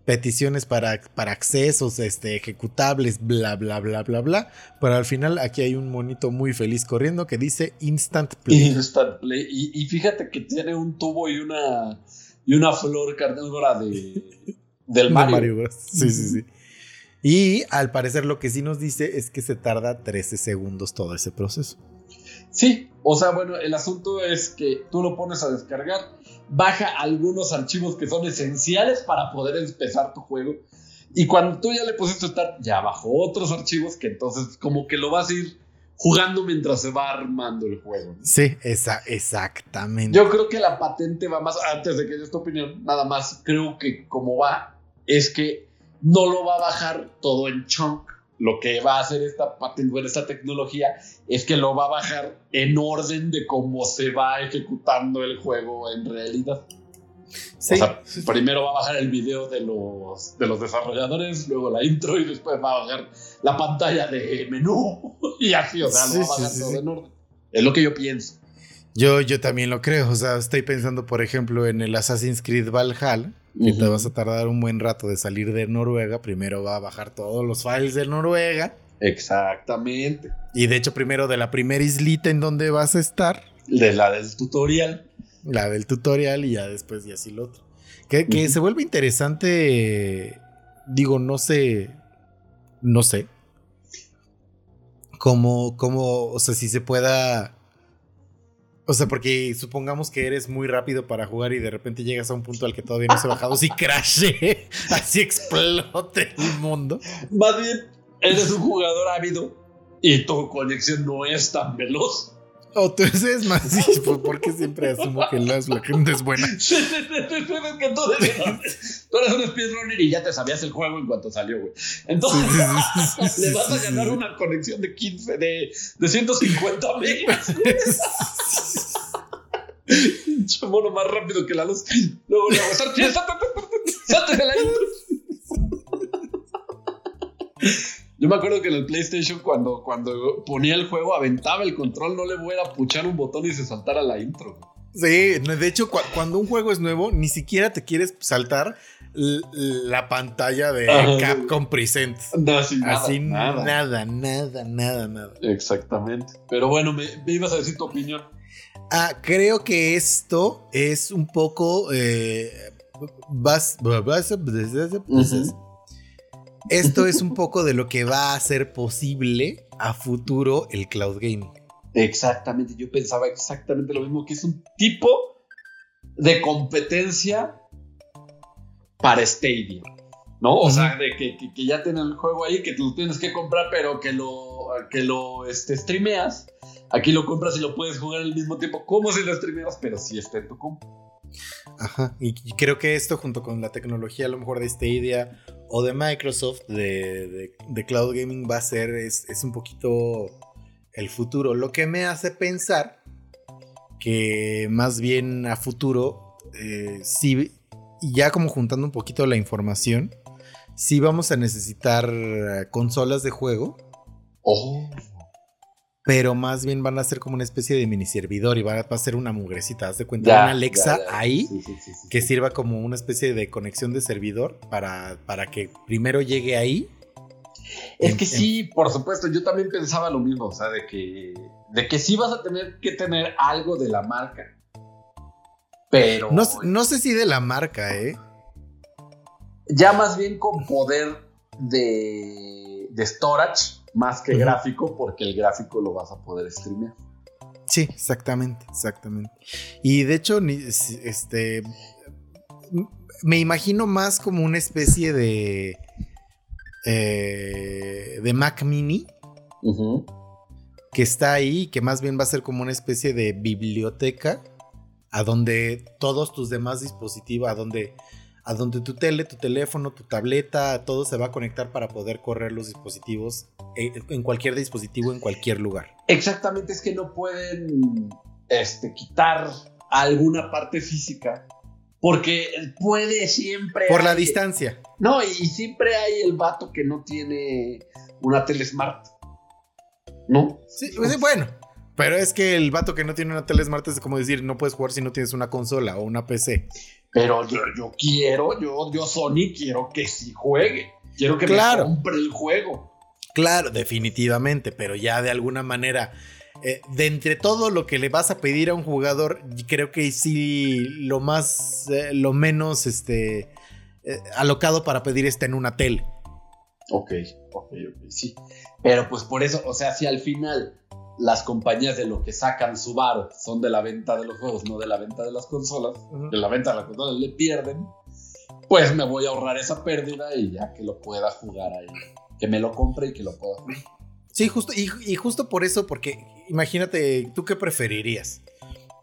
peticiones para, para accesos, este, ejecutables, bla, bla, bla, bla, bla. Pero al final aquí hay un monito muy feliz corriendo que dice Instant Play. Instant Play. Y, fíjate que tiene un tubo y una, y una flor carnívora de, del Mario. Sí, sí, sí. Y al parecer lo que sí nos dice es que se tarda 13 segundos todo ese proceso. Sí, o sea, bueno, el asunto es que tú lo pones a descargar, baja algunos archivos que son esenciales para poder empezar tu juego. Y cuando tú ya le pusiste estar, ya bajó otros archivos que entonces como que lo vas a ir jugando mientras se va armando el juego. Sí, esa, exactamente. Yo creo que la patente va más, antes de que des tu opinión, nada más creo que como va, es que no lo va a bajar todo en chunk. Lo que va a hacer esta esta tecnología, es que lo va a bajar en orden de cómo se va ejecutando el juego en realidad. Sí, o sea, primero va a bajar el video de los, de los desarrolladores, luego la intro y después va a bajar la pantalla de menú y así, o sea, lo va a bajar sí, todo en orden. Es lo que yo pienso. Yo, yo también lo creo. O sea, estoy pensando, por ejemplo, en el Assassin's Creed Valhalla, que te Ujú. vas a tardar un buen rato de salir de Noruega. Primero va a bajar todos los files de Noruega. Exactamente. Y de hecho, primero de la primera islita en donde vas a estar, De la del tutorial. la del tutorial, y ya después y así lo otro. Que, que se vuelve interesante. Digo, no sé. No sé. Cómo, cómo, o sea, si se pueda. O sea, porque supongamos que eres muy rápido para jugar y de repente llegas a un punto al que todavía no se ha bajado, si crashe, así explote el mundo. Más bien, eres un jugador ávido y tu conexión no es tan veloz. O tú eres más, sí, pues, porque siempre asumo que la, la gente es buena. Es que tú eres, tú eres un speedrunner y ya te sabías el juego en cuanto salió, güey. Entonces, Sí, sí, sí, sí, le vas sí, a sí, ganar sí. una conexión de 15, de, de 150 megas. Mono más rápido que la luz. Luego, luego, salte, salte, salte de la intro. Yo me acuerdo que en el PlayStation, cuando, cuando ponía el juego, aventaba el control, no le voy a puchar un botón y se saltara la intro. Sí, de hecho, cu- cuando un juego es nuevo, ni siquiera te quieres saltar la pantalla de Ajá. Capcom Present. No, así, nada, Así nada. nada, nada, nada, nada. Exactamente. Pero bueno, me, me ibas a decir tu opinión. Ah, creo que esto es un poco. eh, vas- vas- Ujú. Esto es un poco de lo que va a hacer posible a futuro el cloud gaming. Exactamente, yo pensaba exactamente lo mismo, que es un tipo de competencia para Stadia, ¿no? O sea, de que, que- que ya tienen el juego ahí, que lo tienes que comprar, pero que lo, que lo este, streameas. Aquí lo compras y lo puedes jugar al mismo tiempo, como si lo streameas, pero sí está en tu compu. Ajá. Y, creo que esto, junto con la tecnología a lo mejor de Stadia o de Microsoft, de, de- de cloud gaming, va a ser, es, es un poquito el futuro. Lo que me hace pensar que más bien a futuro, eh, sí, y ya como juntando un poquito la información, sí vamos a necesitar eh, consolas de juego. Oh. Pero más bien van a ser como una especie de mini servidor y va, a ser una mugrecita. Haz de cuenta, Ya, una Alexa ya, ya. ahí Sí, sí, sí, sí, que sirva como una especie de conexión de servidor para, para que primero llegue ahí. Es En- que en- sí, por supuesto, yo también pensaba lo mismo, o sea, de que, de que sí vas a tener que tener algo de la marca. Pero No, no sé si de la marca, ¿eh? ya más bien con poder de, de storage más que gráfico, porque el gráfico lo vas a poder streamear. Sí, exactamente, exactamente. Y de hecho, este, me imagino más como una especie de, eh, de Mac Mini que está ahí, que más bien va a ser como una especie de biblioteca a donde todos tus demás dispositivos, a donde, a donde tu tele, tu teléfono, tu tableta, todo se va a conectar para poder correr los dispositivos eh, en cualquier dispositivo, en cualquier lugar. Exactamente, es que no pueden este, quitar alguna parte física. Porque puede siempre. Por la hay- distancia. No, y, y siempre hay el vato que no tiene una tele smart. ¿No? Sí, pues, bueno. Pero es que el vato que no tiene una tele smart es como decir, no puedes jugar si no tienes una consola o una PC. Pero yo, yo quiero, yo, yo Sony quiero que sí juegue. Quiero que Claro. me compre el juego. Claro, definitivamente, pero ya de alguna manera, eh, de entre todo lo que le vas a pedir a un jugador, creo que sí lo más, eh, lo menos, este, eh, alocado para pedir está en una tele. Ok, ok, ok, sí. Pero pues por eso, o sea, si al final las compañías de lo que sacan su varo son de la venta de los juegos, no de la venta de las consolas, de la venta de las consolas le pierden, pues me voy a ahorrar esa pérdida y ya que lo pueda jugar ahí. Que me lo compre y que lo pueda jugar. Sí, justo, y, y justo por eso, porque imagínate, ¿tú qué preferirías?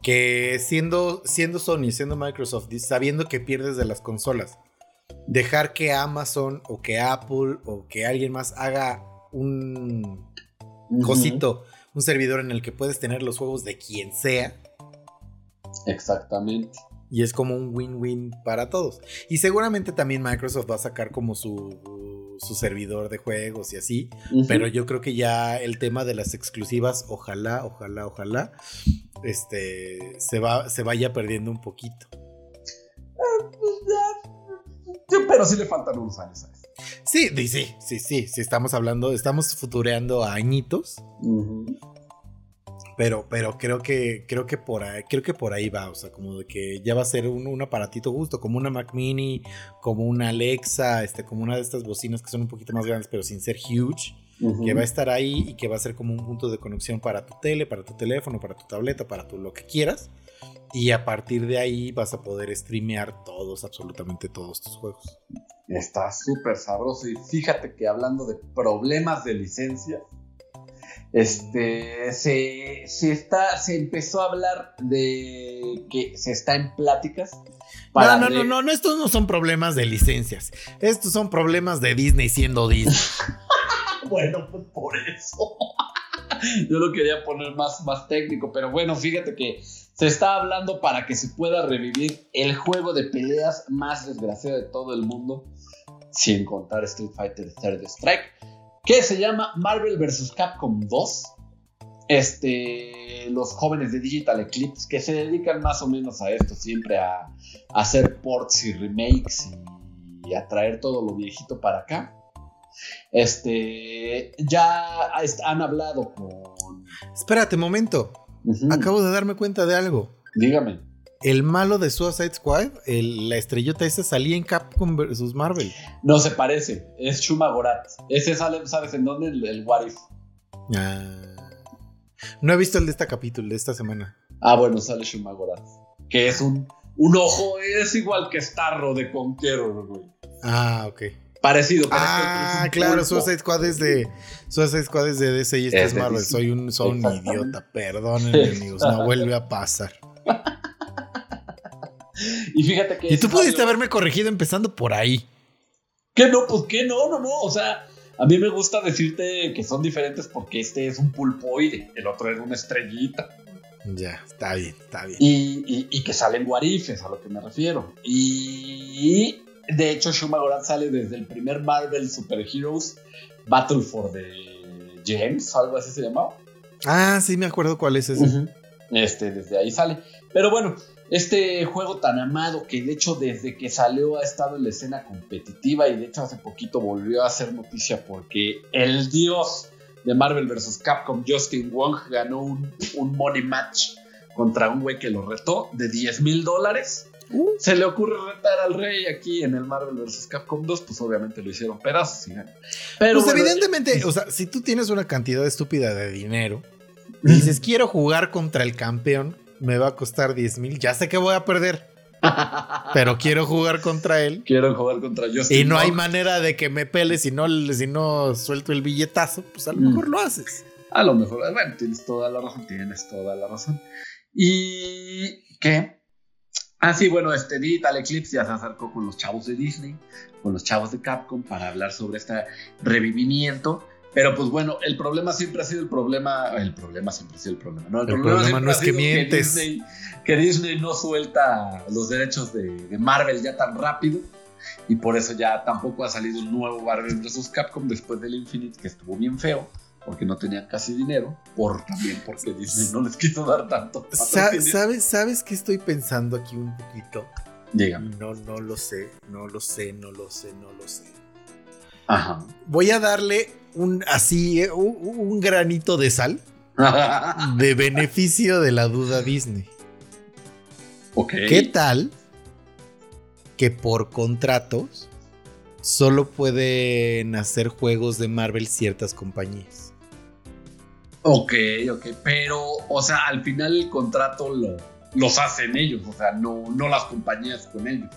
Que siendo, siendo Sony, siendo Microsoft, sabiendo que pierdes de las consolas, dejar que Amazon o que Apple o que alguien más haga un cosito, un servidor en el que puedes tener los juegos de quien sea. Exactamente. Y es como un win-win para todos. Y seguramente también Microsoft va a sacar como su, su servidor de juegos y así. Pero yo creo que ya el tema de las exclusivas, ojalá, ojalá, ojalá, este, se, va, se vaya perdiendo un poquito. Pero sí le faltan unos años a. Sí, sí, sí, sí, sí, estamos hablando, estamos futureando a añitos. Pero, pero creo que, creo que por ahí, creo que por ahí va, o sea, como de que ya va a ser un, aparatito justo, como una Mac Mini, como una Alexa, este, como una de estas bocinas que son un poquito más grandes, pero sin ser huge, que va a estar ahí y que va a ser como un punto de conexión para tu tele, para tu teléfono, para tu tableta, para tu lo que quieras. Y a partir de ahí vas a poder streamear todos, absolutamente todos tus juegos. Está súper sabroso. Y fíjate que hablando de problemas de licencia, este, se, está, se empezó a hablar de que se está en pláticas. Para no, no, no, no, estos no son problemas de licencias. Estos son problemas de Disney siendo Disney. bueno, pues por eso. Yo lo quería poner más, más técnico, pero bueno, fíjate que se está hablando para que se pueda revivir el juego de peleas más desgraciado de todo el mundo, sin contar Street Fighter Third Strike que se llama Marvel vs. Capcom 2. Este, los jóvenes de Digital Eclipse que se dedican más o menos a esto, siempre a, hacer ports y remakes y, a traer todo lo viejito para acá. Este, ya han hablado con. Espérate, momento. Acabo de darme cuenta de algo. Dígame. El malo de Suicide Squad, la estrellota esa salía en Capcom vs Marvel. No se parece, es Shuma Gorat. Ese sale, ¿sabes en dónde? El, el What If. Ah. No he visto el de este capítulo, de esta semana. Ah, bueno, sale Shuma Gorat. Que es un, un ojo, es igual que Starro de Conqueror, güey. Ah, ok. Parecido, parecido. Ah, claro, Suicide Squad es de Suicide Squad es de DC y este es, Marvel. Soy un, soy un idiota, perdónenme, amigos, no vuelve a pasar. y fíjate que. Y tú pudiste haberme corregido empezando por ahí. ¿Qué no? Pues qué no, no, no. O sea, a mí me gusta decirte que son diferentes porque este es un pulpoide, el otro es una estrellita. Ya, está bien, está bien. Y, que salen guarifes, a lo que me refiero. Y de hecho, Shuma Goran sale desde el primer Marvel Super Heroes Battle for the Gems, algo así se llamaba. Ah, sí, me acuerdo cuál es ese. Este, desde ahí sale. Pero bueno, este juego tan amado que de hecho desde que salió ha estado en la escena competitiva y de hecho hace poquito volvió a hacer noticia porque el dios de Marvel vs. Capcom, Justin Wong, ganó un, money match contra un güey que lo retó de 10 mil dólares. Uh. Se le ocurre retar al rey aquí en el Marvel vs. Capcom 2, pues obviamente lo hicieron pedazos. Pero pues evidentemente, o sea, si tú tienes una cantidad estúpida de dinero, dices quiero jugar contra el campeón, me va a costar 10 mil. Ya sé que voy a perder. pero quiero jugar contra él. Quiero jugar contra Justin. Y no hay manera de que me pele si no, si no suelto el billetazo. Pues a lo mejor lo haces. A lo mejor, bueno, tienes toda la razón, tienes toda la razón. ¿Y qué? Ah, sí, bueno, este Digital Eclipse ya se acercó con los chavos de Disney, con los chavos de Capcom para hablar sobre este revivimiento. Pero pues bueno, el problema siempre ha sido el problema. El problema siempre ha sido el problema. ¿no? El, problema, no es que mientes. Que Disney, no suelta los derechos de, Marvel ya tan rápido. Y por eso ya tampoco ha salido un nuevo Marvel vs. Capcom después del Infinite, que estuvo bien feo porque no tenían casi dinero, por también porque Disney no les quiso dar tanto. ¿Sabes, ¿Sabes qué estoy pensando aquí un poquito? Dígame. No, no lo sé, no lo sé, no lo sé, no lo sé. Ajá. Voy a darle un así, eh, un, granito de sal de beneficio de la duda Disney. Ok. ¿Qué tal que por contratos solo pueden hacer juegos de Marvel ciertas compañías. Ok, ok, pero, o sea, al final el contrato lo, los hacen ellos, o sea, no, no las compañías con ellos.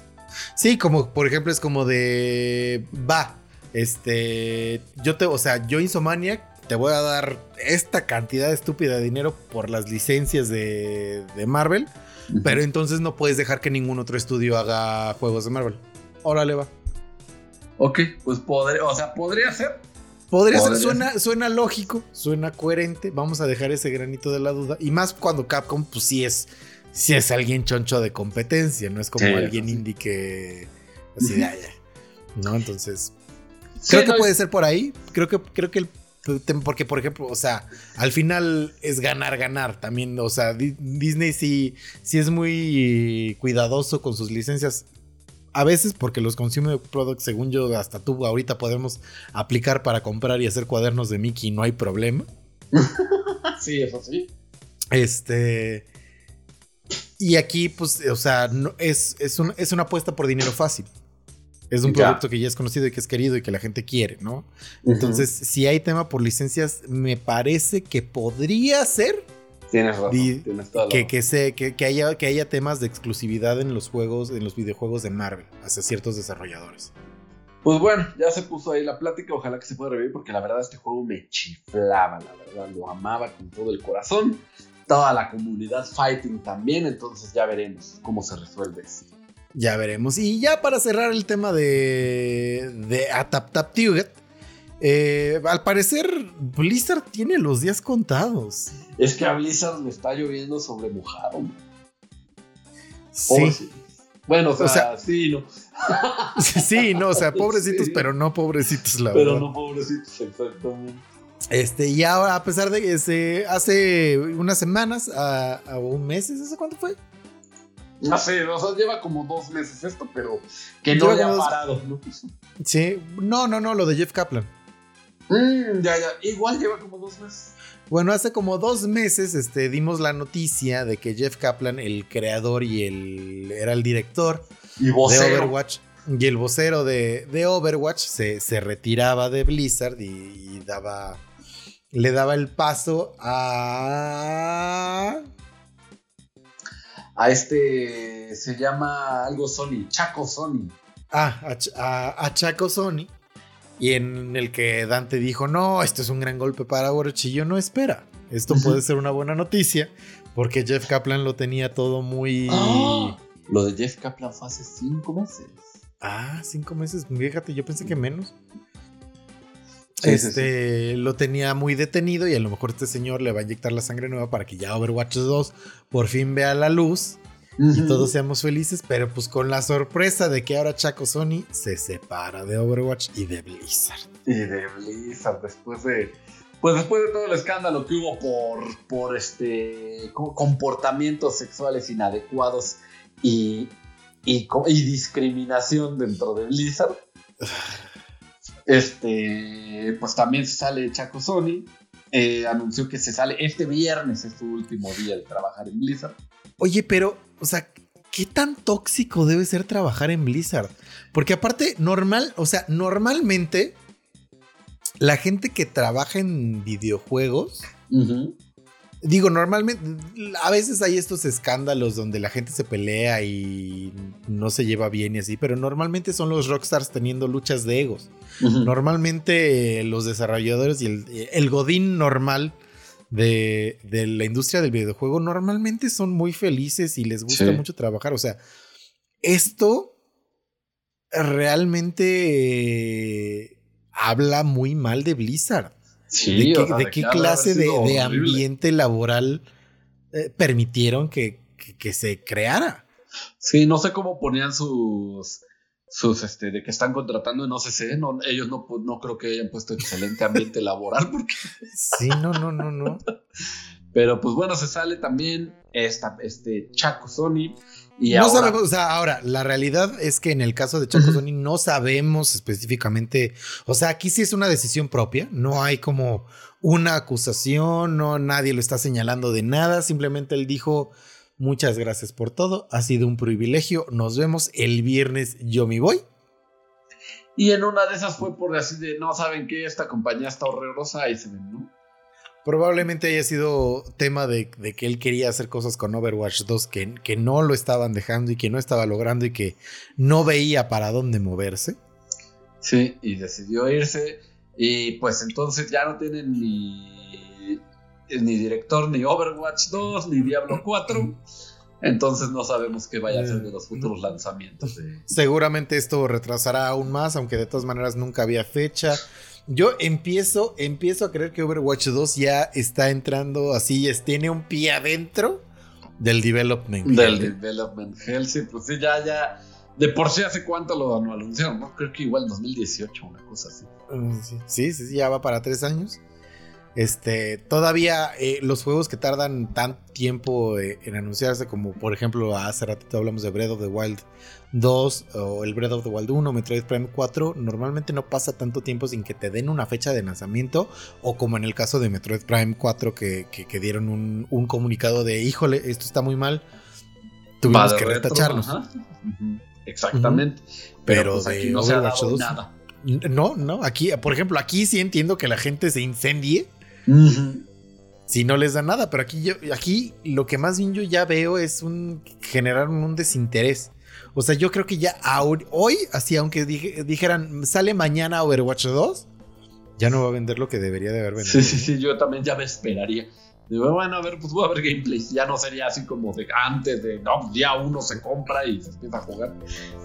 Sí, como por ejemplo es como de, va, este, yo te, o sea, yo Insomaniac te voy a dar esta cantidad estúpida de dinero por las licencias de, de Marvel, pero entonces no puedes dejar que ningún otro estudio haga juegos de Marvel. Órale, va. Ok, pues podría, o sea, podría ser. Podría, ser, suena, suena lógico, suena coherente. Vamos a dejar ese granito de la duda. Y más cuando Capcom, pues sí es, sí es alguien choncho de competencia, no es como alguien indie que así de allá. ¿No? Entonces, creo que puede ser por ahí. Creo que, creo que el porque, por ejemplo, o sea, al final es ganar, ganar también. O sea, Disney sí, sí es muy cuidadoso con sus licencias. A veces, porque los consumer products, según yo, hasta tú ahorita podemos aplicar para comprar y hacer cuadernos de Mickey, no hay problema. sí, eso sí. Este. Y aquí, pues, o sea, no, es, es, es una apuesta por dinero fácil. Es un producto que ya es conocido y que es querido y que la gente quiere, ¿no? Entonces, si hay tema por licencias, me parece que podría ser. Tienes razón. tienes toda que, que, que, haya, que haya temas de exclusividad en los juegos, en los videojuegos de Marvel, hacia ciertos desarrolladores. Pues bueno, ya se puso ahí la plática, ojalá que se pueda revivir, porque la verdad este juego me chiflaba, la verdad, lo amaba con todo el corazón, toda la comunidad fighting también, entonces ya veremos cómo se resuelve eso. Ya veremos. Y ya para cerrar el tema de, de Atap eh, al parecer Blizzard tiene los días contados. Es que a Blizzard le está lloviendo sobre mojado. Sí. Bueno, o sea, sí, no. sí, no, o sea, pobrecitos, pero no pobrecitos, la verdad. Pero no pobrecitos, exactamente. Este, y ahora, a pesar de que se, hace unas semanas, a, a un mes, ¿ese cuánto fue? No sé, o sea, lleva como dos meses esto, pero que no haya parado, ¿no? Sí, no, no, no, lo de Jeff Kaplan. Mm, ya, ya, igual lleva como dos meses. Bueno, hace como dos meses este, dimos la noticia de que Jeff Kaplan, el creador y el era el director de Overwatch y el vocero de, de Overwatch se, se, retiraba de Blizzard y, y, daba le daba el paso a a este, se llama algo Sony, Chaco Sony. Ah, a, Chaco Sony. Y en el que Dante dijo, no, esto es un gran golpe para yo no espera. Esto puede ser una buena noticia. Porque Jeff Kaplan lo tenía todo muy... ¡Ah! Lo de Jeff Kaplan fue hace cinco meses. Ah, cinco meses. Fíjate, yo pensé que menos este lo tenía muy detenido y a lo mejor este señor le va a inyectar la sangre nueva para que ya Overwatch 2 por fin vea la luz y todos seamos felices, pero pues con la sorpresa de que ahora Chaco Sony se separa de Overwatch y de Blizzard. Y de Blizzard después de pues después de todo el escándalo que hubo por por este comportamientos sexuales inadecuados y, y, y discriminación dentro de Blizzard. Este, pues también se sale Chaco Sony. Eh, anunció que se sale este viernes, es su último día de trabajar en Blizzard. Oye, pero, o sea, ¿qué tan tóxico debe ser trabajar en Blizzard? Porque aparte, normal, o sea, normalmente la gente que trabaja en videojuegos Digo, normalmente, a veces hay estos escándalos donde la gente se pelea y no se lleva bien y así, pero normalmente son los rockstars teniendo luchas de egos. Normalmente los desarrolladores y el, godín normal de, la industria del videojuego normalmente son muy felices y les gusta mucho trabajar. O sea, esto realmente habla muy mal de Blizzard de, qué, clase de, ambiente laboral eh, permitieron que, se creara. Sí, no sé cómo ponían sus sus este de que están contratando sé si no, ellos no, no creo que hayan puesto excelente ambiente laboral porque sí no no no no. Pero pues bueno se sale también esta este Chaco Sony no sabemos, o sea, ahora, la realidad es que en el caso de Chaco Sony no sabemos específicamente, o sea, aquí sí es una decisión propia, no hay como una acusación, no nadie lo está señalando de nada, simplemente él dijo, muchas gracias por todo, ha sido un privilegio, nos vemos el viernes, yo me voy. Y en una de esas fue por así de, no saben qué, esta compañía está horrorosa y se ven, ¿no? Probablemente haya sido tema de, que él quería hacer cosas con Overwatch 2 que, que, no lo estaban dejando y que no estaba logrando y que no veía para dónde moverse. Sí, y decidió irse. Y pues entonces ya no tienen ni, ni director ni Overwatch 2 ni Diablo 4. Entonces no sabemos qué vaya a ser de los futuros lanzamientos. Seguramente esto retrasará aún más, aunque de todas maneras nunca había fecha. Yo empiezo, empiezo a creer que Overwatch 2 ya está entrando así, tiene un pie adentro del development. Del development hell, sí, pues sí, ya, ya. De por sí hace cuánto lo anunciaron, ¿no? Creo que igual 2018, una cosa así. Mm, sí, sí, sí, ya va para tres años. Este, todavía eh, los juegos que tardan tan tiempo eh, en anunciarse, como por ejemplo hace ratito hablamos de Breath of the Wild 2 o el Breath of the Wild 1, Metroid Prime 4, normalmente no pasa tanto tiempo sin que te den una fecha de lanzamiento o como en el caso de Metroid Prime 4 que, que, dieron un, comunicado de, híjole, esto está muy mal, tuvimos que retacharnos. Exactamente. Pero, pues aquí no se ha dado nada. No, no, aquí, por ejemplo, aquí sí entiendo que la gente se incendie si no les da nada, pero aquí yo, aquí lo que más bien yo ya veo es un generar un desinterés. O sea, yo creo que ya hoy, así aunque dijeran, sale mañana Overwatch 2, ya no va a vender lo que debería de haber vendido. Sí, sí, sí, yo también ya me esperaría. Digo, bueno, a ver, pues voy a ver gameplay. Ya no sería así como de antes de, no, día uno se compra y se empieza a jugar.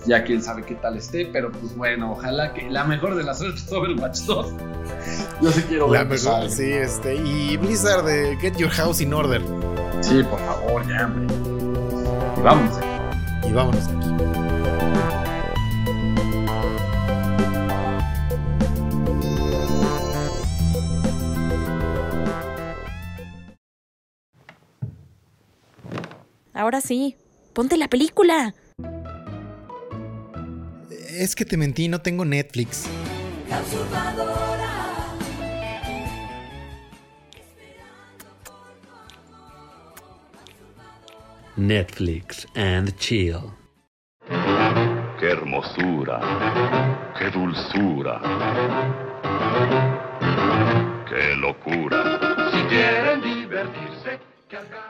Ya quién sabe qué tal esté, pero pues bueno, ojalá que la mejor de las suertes Overwatch 2. Yo sí quiero ver. La mejor, sí, este. Y Blizzard de Get Your House in Order. Sí, por favor, ya, hombre. Y vámonos. Y vámonos aquí. Ahora sí, ponte la película. Es que te mentí, no tengo Netflix. Netflix and chill. Qué hermosura, qué dulzura, qué locura.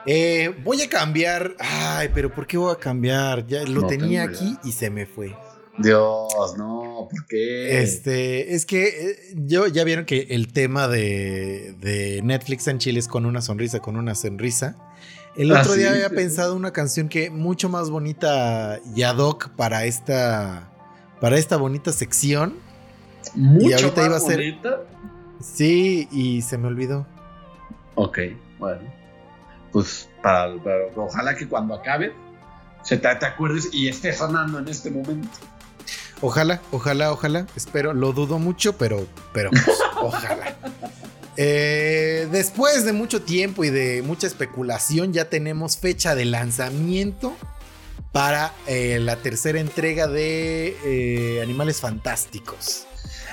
Eh, voy a cambiar. Ay, pero ¿por qué voy a cambiar? Ya lo tenía aquí y se me fue. Dios, no, ¿por qué? Este, es que eh, yo ya vieron que el tema de, Netflix en Chile es con una sonrisa, con una sonrisa. El otro ah, día había pensado una canción que mucho más bonita y ad hoc para esta, para esta bonita sección. Mucho y ahorita iba a ser. Bonita? Sí, y se me olvidó. Ok, bueno pues para, ojalá que cuando acabe se te, acuerdes y esté sonando en este momento. Ojalá, ojalá, ojalá. Espero, lo dudo mucho, pero, pero pues, ojalá. Eh, después de mucho tiempo y de mucha especulación, ya tenemos fecha de lanzamiento para eh, la tercera entrega de eh, Animales Fantásticos.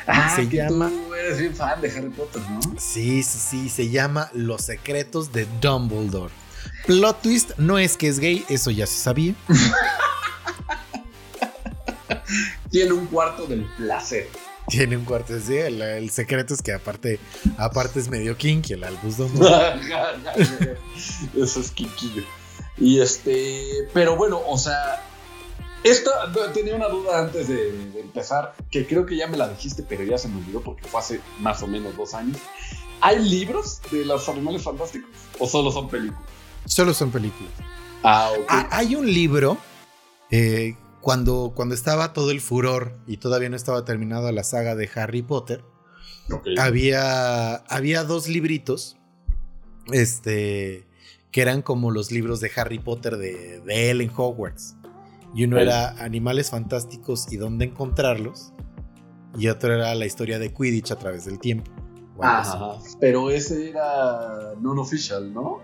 Ah, se llama. Tú eres bien fan de Harry Potter, ¿no? Sí, sí, sí. Se llama Los secretos de Dumbledore. Plot twist no es que es gay, eso ya se sabía. Tiene un cuarto del placer. Tiene un cuarto, sí, el, secreto es que aparte, aparte es medio kinky el Albus Dumbledore. eso es kinky. Y este, pero bueno, o sea, esto tenía una duda antes de, empezar, que creo que ya me la dijiste, pero ya se me olvidó porque fue hace más o menos dos años. ¿Hay libros de los animales fantásticos o solo son películas? Solo son películas. Ah, ok. Ah, hay un libro, eh, cuando, cuando estaba todo el furor y todavía no estaba terminada la saga de Harry Potter, había, había dos libritos, este, que eran como los libros de Harry Potter de, de él en Hogwarts. Y uno era Animales Fantásticos y dónde encontrarlos. Y otro era la historia de Quidditch a través del tiempo. Ajá. Pero ese era non-official, ¿no?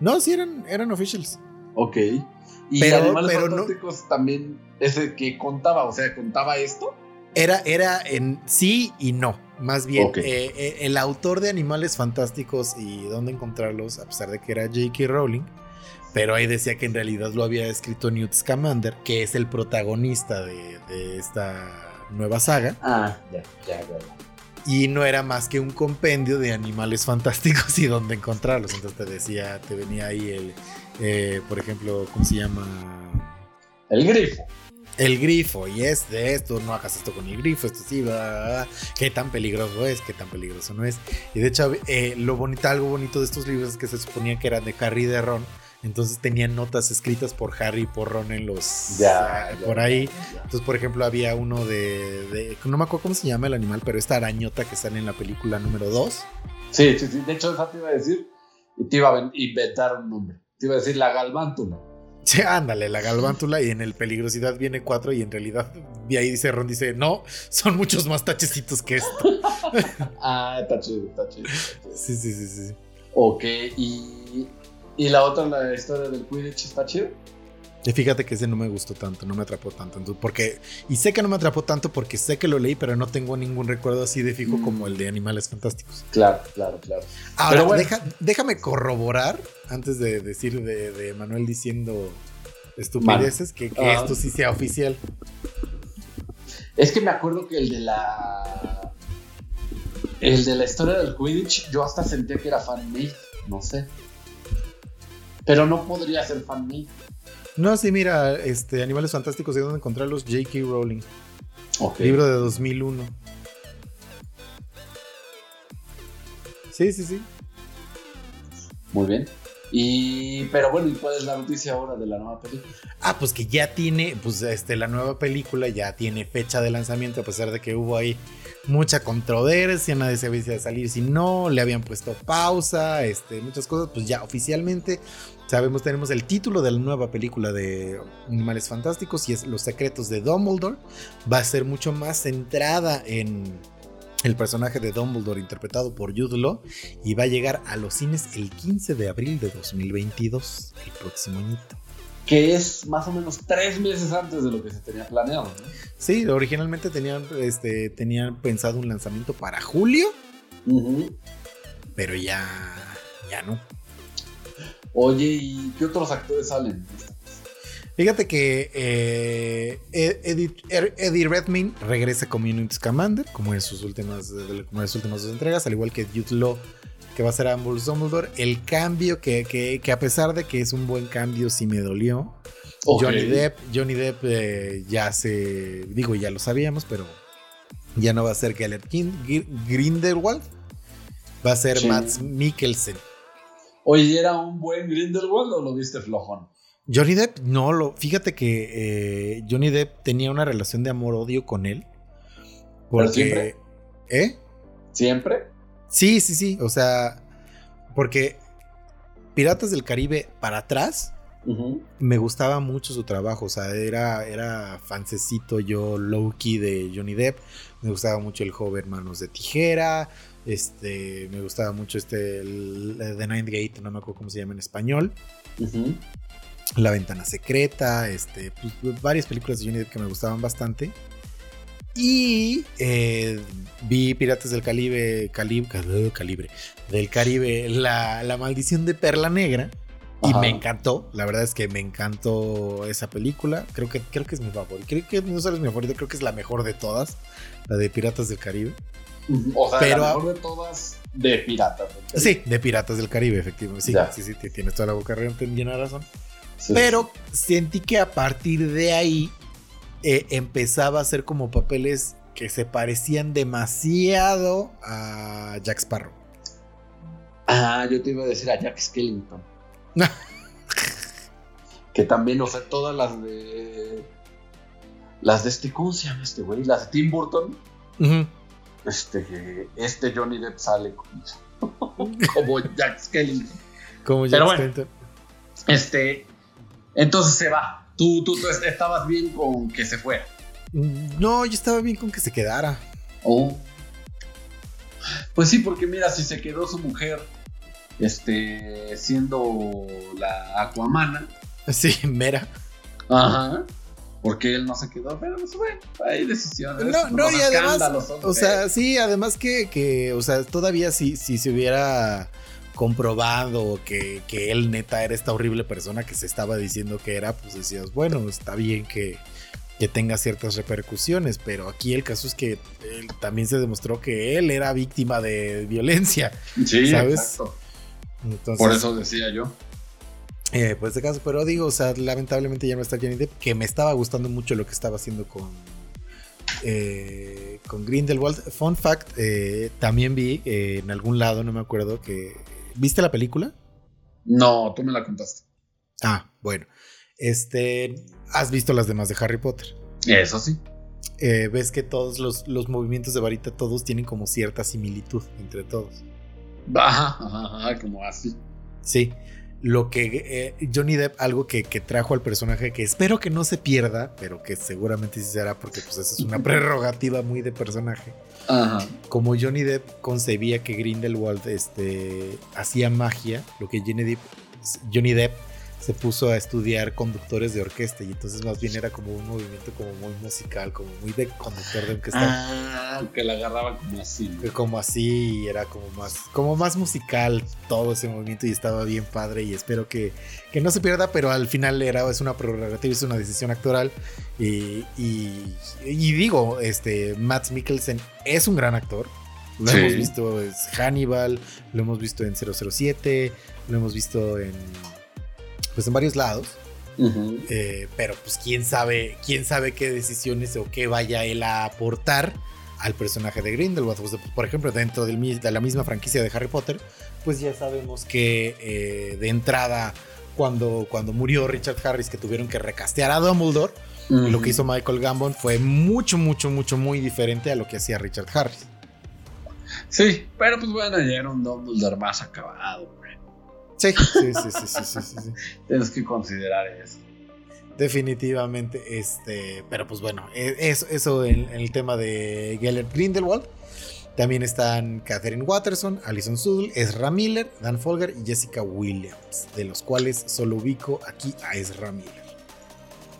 No, sí eran, eran officials. Ok. Y Animales Fantásticos también, ese que contaba, o sea, contaba esto. Era, era en sí y no. Más bien, eh, eh, el autor de Animales Fantásticos y dónde encontrarlos, a pesar de que era J.K. Rowling, pero ahí decía que en realidad lo había escrito Newt Scamander, que es el protagonista de, esta, nueva saga. Ah, ya, ya, ya. ya. Y no era más que un compendio de animales fantásticos y dónde encontrarlos. Entonces te decía, te venía ahí el, eh, por ejemplo, ¿cómo se llama? El grifo. El grifo, y es de esto, no hagas esto con el grifo, esto sí, va, qué tan peligroso es, qué tan peligroso no es. Y de hecho, eh, lo bonito, algo bonito de estos libros es que se suponía que eran de Harry y de Ron, entonces tenían notas escritas por Harry y por Ron en los. Ya, ya, por ahí. ya. Entonces, por ejemplo, había uno de, de- No me acuerdo cómo se llama el animal, pero esta arañota que sale en la película número 2. Sí, sí, sí. De hecho, esa te iba a decir y te iba a ven- inventar un nombre. Te iba a decir la galvántula. Sí, ándale, la galvántula y en el peligrosidad viene 4 y en realidad de ahí dice Ron, dice, no, son muchos más tachecitos que esto. Ah, está chido, está chido. está chido. Sí, sí, sí, sí. Ok, y, y la otra, la historia del Quidditch, está chido. Y fíjate que ese no me gustó tanto, no me atrapó tanto. entonces, porque, y sé que no me atrapó tanto porque sé que lo leí, pero no tengo ningún recuerdo así de fijo Mm. como el de Animales Fantásticos. Claro, claro, claro. Ahora, Pero bueno. deja- déjame corroborar, antes de decir de, de Manuel diciendo estupideces, que, que Ah. esto sí sea oficial. Es que me acuerdo que el de la. El de la historia del Quidditch, yo hasta sentía que era fan-made. No sé. Pero no podría ser fan-made. No, sí, mira, este, Animales Fantásticos, ¿de dónde encontrarlos? J.K. Rowling, libro de 2001. Sí, sí, sí. Muy bien. Y. Pero bueno, ¿y cuál es la noticia ahora de la nueva película? Ah, pues que ya tiene, pues este, la nueva película ya tiene fecha de lanzamiento, a pesar de que hubo ahí mucha controversia, nadie sabía si iba a salir, si no, le habían puesto pausa, este, muchas cosas, pues ya oficialmente sabemos, tenemos el título de la nueva película de Animales Fantásticos y es Los Secretos de Dumbledore, va a ser mucho más centrada en el personaje de Dumbledore interpretado por Jude Law y va a llegar a los cines el 15 de abril de 2022, el próximo añito. Que es más o menos tres meses antes de lo que se tenía planeado. ¿no? Sí, originalmente tenían, este, tenían pensado un lanzamiento para julio, pero ya, ya no. Oye, ¿y qué otros actores salen? Fíjate que eh, Ed- Eddie, Eddie Redmayne regresa como Unity Commander, como en sus últimas, como en sus últimas dos entregas, al igual que Jude Law, que va a ser Ambulance Dumbledore. El cambio, que, que- que a pesar de que es un buen cambio, sí me dolió. Johnny Depp, Johnny Depp eh, ya se, digo, ya lo sabíamos, pero ya no va a ser Gellert Grindelwald, va a ser Sí. Mads Mikkelsen. Oye, ¿era un buen Grindelwald o lo viste flojón? Johnny Depp, no lo. Fíjate que eh, Johnny Depp tenía una relación de amor-odio con él. Porque. siempre? ¿Eh? ¿Siempre? Sí, sí, sí. O sea. Porque Piratas del Caribe para atrás. Me gustaba mucho su trabajo. O sea, era, era fancecito yo, low-key de Johnny Depp. Me gustaba mucho el joven Manos de Tijera. Este. Me gustaba mucho este. el- The Ninth Gate, no me acuerdo cómo se llama en español. La ventana secreta, este, pues, varias películas de Johnny Depp que me gustaban bastante. Y eh, vi Piratas del Caribe, Cali- Cal- Calibre, del Caribe, la, la maldición de Perla Negra. Y Ajá. me encantó, la verdad es que me encantó esa película. Creo que, creo que es mi favorita. Creo que no solo es mi favorita, creo que es la mejor de todas, la de Piratas del Caribe. O sea, Pero- la mejor de todas de piratas. Sí, de Piratas del Caribe, efectivamente. Sí, Ya. sí, sí, tienes toda la boca llena de razón. Sí. Pero sentí que a partir de ahí eh, empezaba a hacer como papeles que se parecían demasiado a Jack Sparrow. Ah, yo te iba a decir a Jack Skellington. que también, o sea, todas las de. Las de este, ¿cómo se llama este güey? Las de Tim Burton. Ujú. Este, este Johnny Depp sale como, como Jack Skellington. Como Jack bueno. Skellington. Este, entonces se va. Tú, tú, tú estabas bien con que se fuera. Mm, No, yo estaba bien con que se quedara. Oh. Pues sí, porque mira, si se quedó su mujer, este, siendo la Aquamana, Sí, mera. ajá, porque él no se quedó, pero pues bueno, hay decisiones. No, no, y además, o sea, sí, además que, que, o sea, todavía si, si se hubiera comprobado que, que él neta era esta horrible persona que se estaba diciendo que era, pues decías, bueno, está bien que, que tenga ciertas repercusiones, pero aquí el caso es que también se demostró que él era víctima de violencia. Sí, ¿sabes? Exacto. Por eso decía yo. Eh, pues de caso, pero digo, o sea, lamentablemente ya no está Johnny Depp, que me estaba gustando mucho lo que estaba haciendo con eh, con Grindelwald. Fun fact, eh, también vi eh, en algún lado, no me acuerdo, que... ¿Viste la película? No, tú me la contaste. Ah, bueno. Este, ¿has visto las demás de Harry Potter? Eso sí. ves que todos los, los, movimientos de varita, todos tienen como cierta similitud entre todos. Ajá, ajá, como así. Sí lo que eh, Johnny Depp, algo que, trajo al personaje que espero que no se pierda, pero que seguramente sí será porque pues esa es una prerrogativa muy de personaje. Como Johnny Depp concebía que Grindelwald este, hacía magia, lo que Johnny Depp, Johnny Depp se puso a estudiar conductores de orquesta y entonces más bien era como un movimiento como muy musical, como muy de conductor de orquesta. Ah, que la agarraba como así. Como así, era como más, como más musical todo ese movimiento y estaba bien padre y espero que, que no se pierda, pero al final era, es una prerrogativa, es una decisión actoral y, y, digo, este, Matt Mikkelsen es un gran actor. Lo hemos visto en Hannibal, lo hemos visto en 007, lo hemos visto en pues en varios lados. Eh, pero pues quién sabe, quién sabe qué decisiones o qué vaya él a aportar al personaje de Grindelwald. Pues, por ejemplo, dentro de la misma franquicia de Harry Potter, pues ya sabemos que eh, de entrada, cuando, cuando murió Richard Harris, que tuvieron que recastear a Dumbledore, lo que hizo Michael Gambon fue mucho, mucho, mucho, muy diferente a lo que hacía Richard Harris. Sí, pero pues bueno, ya era un Dumbledore más acabado. Sí, sí, sí, sí, sí, sí, Tienes que considerar eso. Definitivamente, este, pero pues bueno, e, eso, eso en, el tema de Gellert Grindelwald. También están Catherine Watterson, Alison Sudl, Ezra Miller, Dan Folger y Jessica Williams, de los cuales solo ubico aquí a Ezra Miller.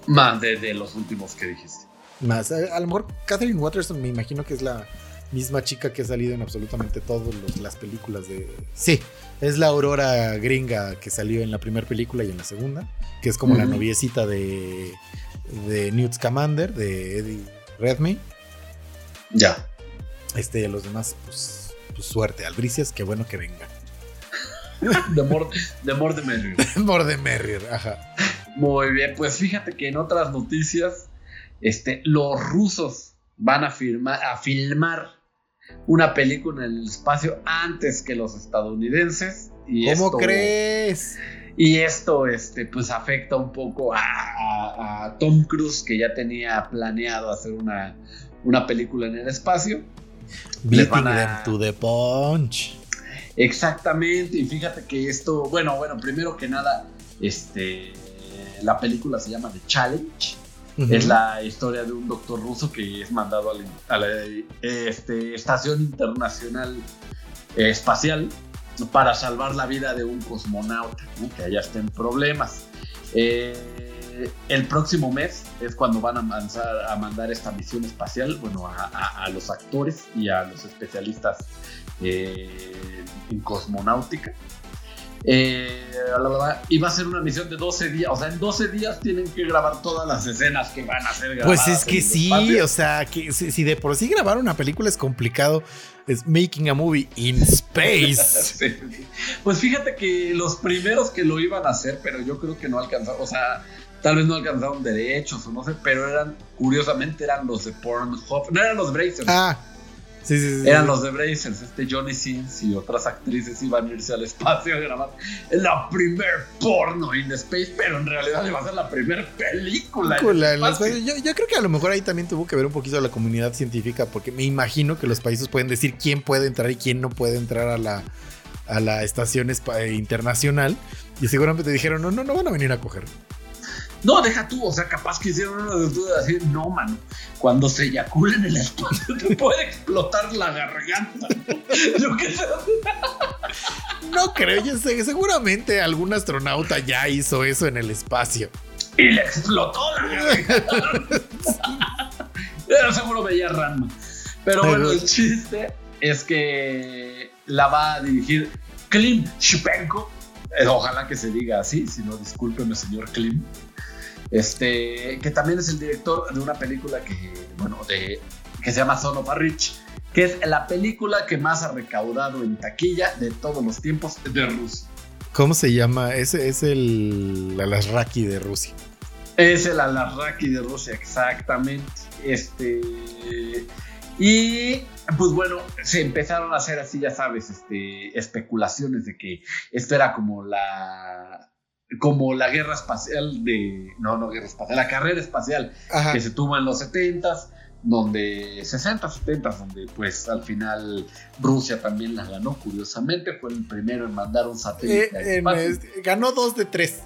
Más de, los últimos que dijiste. Más, a, lo mejor Catherine Watterson me imagino que es la misma chica que ha salido en absolutamente todas las películas de... Sí, es la Aurora gringa que salió en la primera película y en la segunda, que es como la noviecita de, de Newt Scamander, de Eddie Redmayne. Ya. Este, los demás, pues, pues suerte, albricias, qué bueno que vengan. de more de, more de Merrier. more Merrier, ajá. Muy bien, pues fíjate que en otras noticias, este, los rusos van a, firmar, a filmar una película en el espacio antes que los estadounidenses. Y ¿Cómo crees? Y esto, este, pues afecta un poco a, Tom Cruise, que ya tenía planeado hacer una, una película en el espacio. Beating them to the punch. Exactamente, y fíjate que esto, bueno, bueno, primero que nada, este, la película se llama The Challenge. Es la historia de un doctor ruso que es mandado a la, este, Estación Internacional Espacial para salvar la vida de un cosmonauta que allá está en problemas. Eh, el próximo mes es cuando van a, a mandar esta misión espacial, bueno, a, los actores y a los especialistas eh, en cosmonáutica. Eh, iba a ser una misión de 12 días. O sea, en 12 días tienen que grabar todas las escenas que van a ser grabadas. Pues es que sí, o sea, que si, de por sí grabar una película es complicado, es making a movie in space. Pues fíjate que los primeros que lo iban a hacer, pero yo creo que no alcanzaron, o sea, tal vez no alcanzaron derechos o no sé, pero eran, curiosamente, eran los de Pornhub, no eran los Brazers. Ah. Eran los de Brazers, este Johnny Sins y otras actrices iban a irse al espacio a grabar la primer porno in space, pero en realidad iba a ser la primer película. yo, creo que a lo mejor ahí también tuvo que ver un poquito la comunidad científica, porque me imagino que los países pueden decir quién puede entrar y quién no puede entrar a la, a la estación internacional. Y seguramente dijeron, no, no, no van a venir a coger. No, deja tú, o sea, capaz que hicieron una de así, no, mano. Cuando se eyacula en el espacio te puede explotar la garganta. ¿no? no creo, yo sé, seguramente algún astronauta ya hizo eso en el espacio. Y le explotó la garganta. seguro veía Ranma. Pero bueno, el chiste es que la va a dirigir Klim Shipenko. Eh, ojalá que se diga así, si no, discúlpeme, señor Klim. Este, que también es el director de una película que, bueno, de, que se llama Son of a Rich, que es la película que más ha recaudado en taquilla de todos los tiempos de Rusia. ¿Cómo se llama? Ese es el Alasraki de Rusia. Es el Alasraki de Rusia, exactamente. Este. Y pues bueno, se empezaron a hacer así, ya sabes, este, especulaciones de que esto era como la como la guerra espacial de no no guerra espacial la carrera espacial que se tuvo en los 70s donde 60 70 donde pues al final Rusia también la ganó curiosamente fue el primero en mandar un satélite eh, ganó dos de tres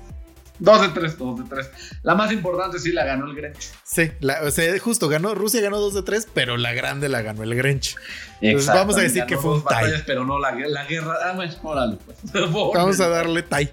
Dos de tres, dos de tres. La más importante sí la ganó el Grinch. Sí, o sea, justo ganó, Rusia ganó dos de tres, pero la grande la ganó el. Entonces vamos a decir que fue un tie. Pero no la, guerra. Ah, bueno, órale, pues. Vamos a darle tie.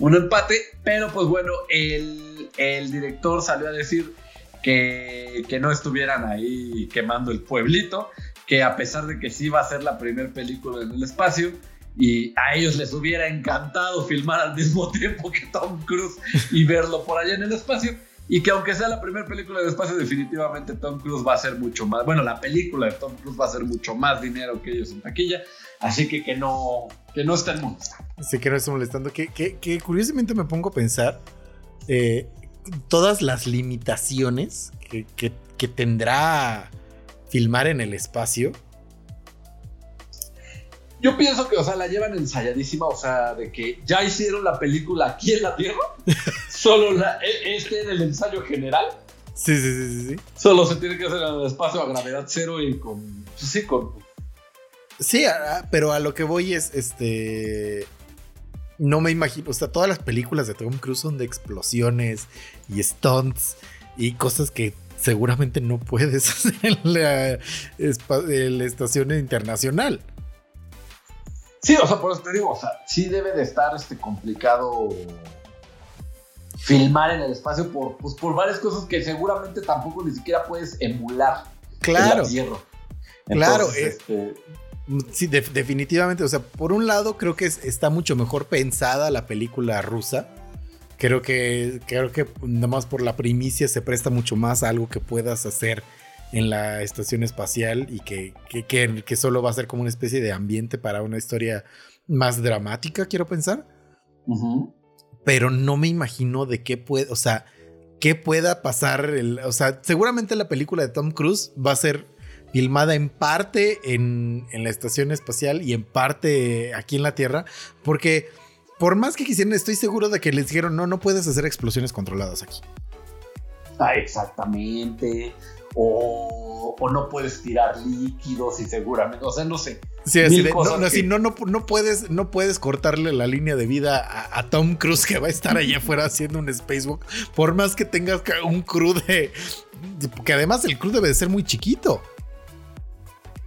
Un empate, pero pues bueno, el, el director salió a decir que, que no estuvieran ahí quemando el pueblito, que a pesar de que sí va a ser la primera película en el espacio, y a ellos les hubiera encantado filmar al mismo tiempo que Tom Cruise y verlo por allá en el espacio. Y que aunque sea la primera película de espacio, definitivamente Tom Cruise va a ser mucho más, bueno, la película de Tom Cruise va a ser mucho más dinero que ellos en taquilla. Así que que no, que no estén molestando. Sí, que no estén molestando. Que, que, curiosamente me pongo a pensar eh, todas las limitaciones que, que tendrá filmar en el espacio yo pienso que, o sea, la llevan ensayadísima, o sea, de que ya hicieron la película aquí en la Tierra, solo la, e, este en el ensayo general. Sí, sí, sí, sí, Solo se tiene que hacer en el espacio a gravedad cero y con. Sí, con. Sí, pero a lo que voy es, este. No me imagino, o sea, todas las películas de Tom Cruise son de explosiones y stunts y cosas que seguramente no puedes hacer en la, en la estación internacional. Sí, o sea, por eso te digo, o sea, sí debe de estar este complicado filmar en el espacio por, pues, por varias cosas que seguramente tampoco ni siquiera puedes emular claro, en la claro, eh, este... sí, definitivamente. O sea, por un lado creo que está mucho mejor pensada la película rusa. Creo que, creo que nada más por la primicia se presta mucho más a algo que puedas hacer en la estación espacial y que, que, solo va a ser como una especie de ambiente para una historia más dramática, quiero pensar. Pero no me imagino de qué puede, o sea, qué pueda pasar. O sea, seguramente la película de Tom Cruise va a ser filmada en parte en, en la estación espacial y en parte aquí en la Tierra, porque por más que quisieran, estoy seguro de que les dijeron, no, no puedes hacer explosiones controladas aquí. Ah, exactamente o, no puedes tirar líquidos y seguramente, o sea, no sé. Sí, no, no, no, puedes, no puedes cortarle la línea de vida a, Tom Cruise que va a estar allá afuera haciendo un spacewalk, por más que tengas un crew de... Que además el crew debe de ser muy chiquito.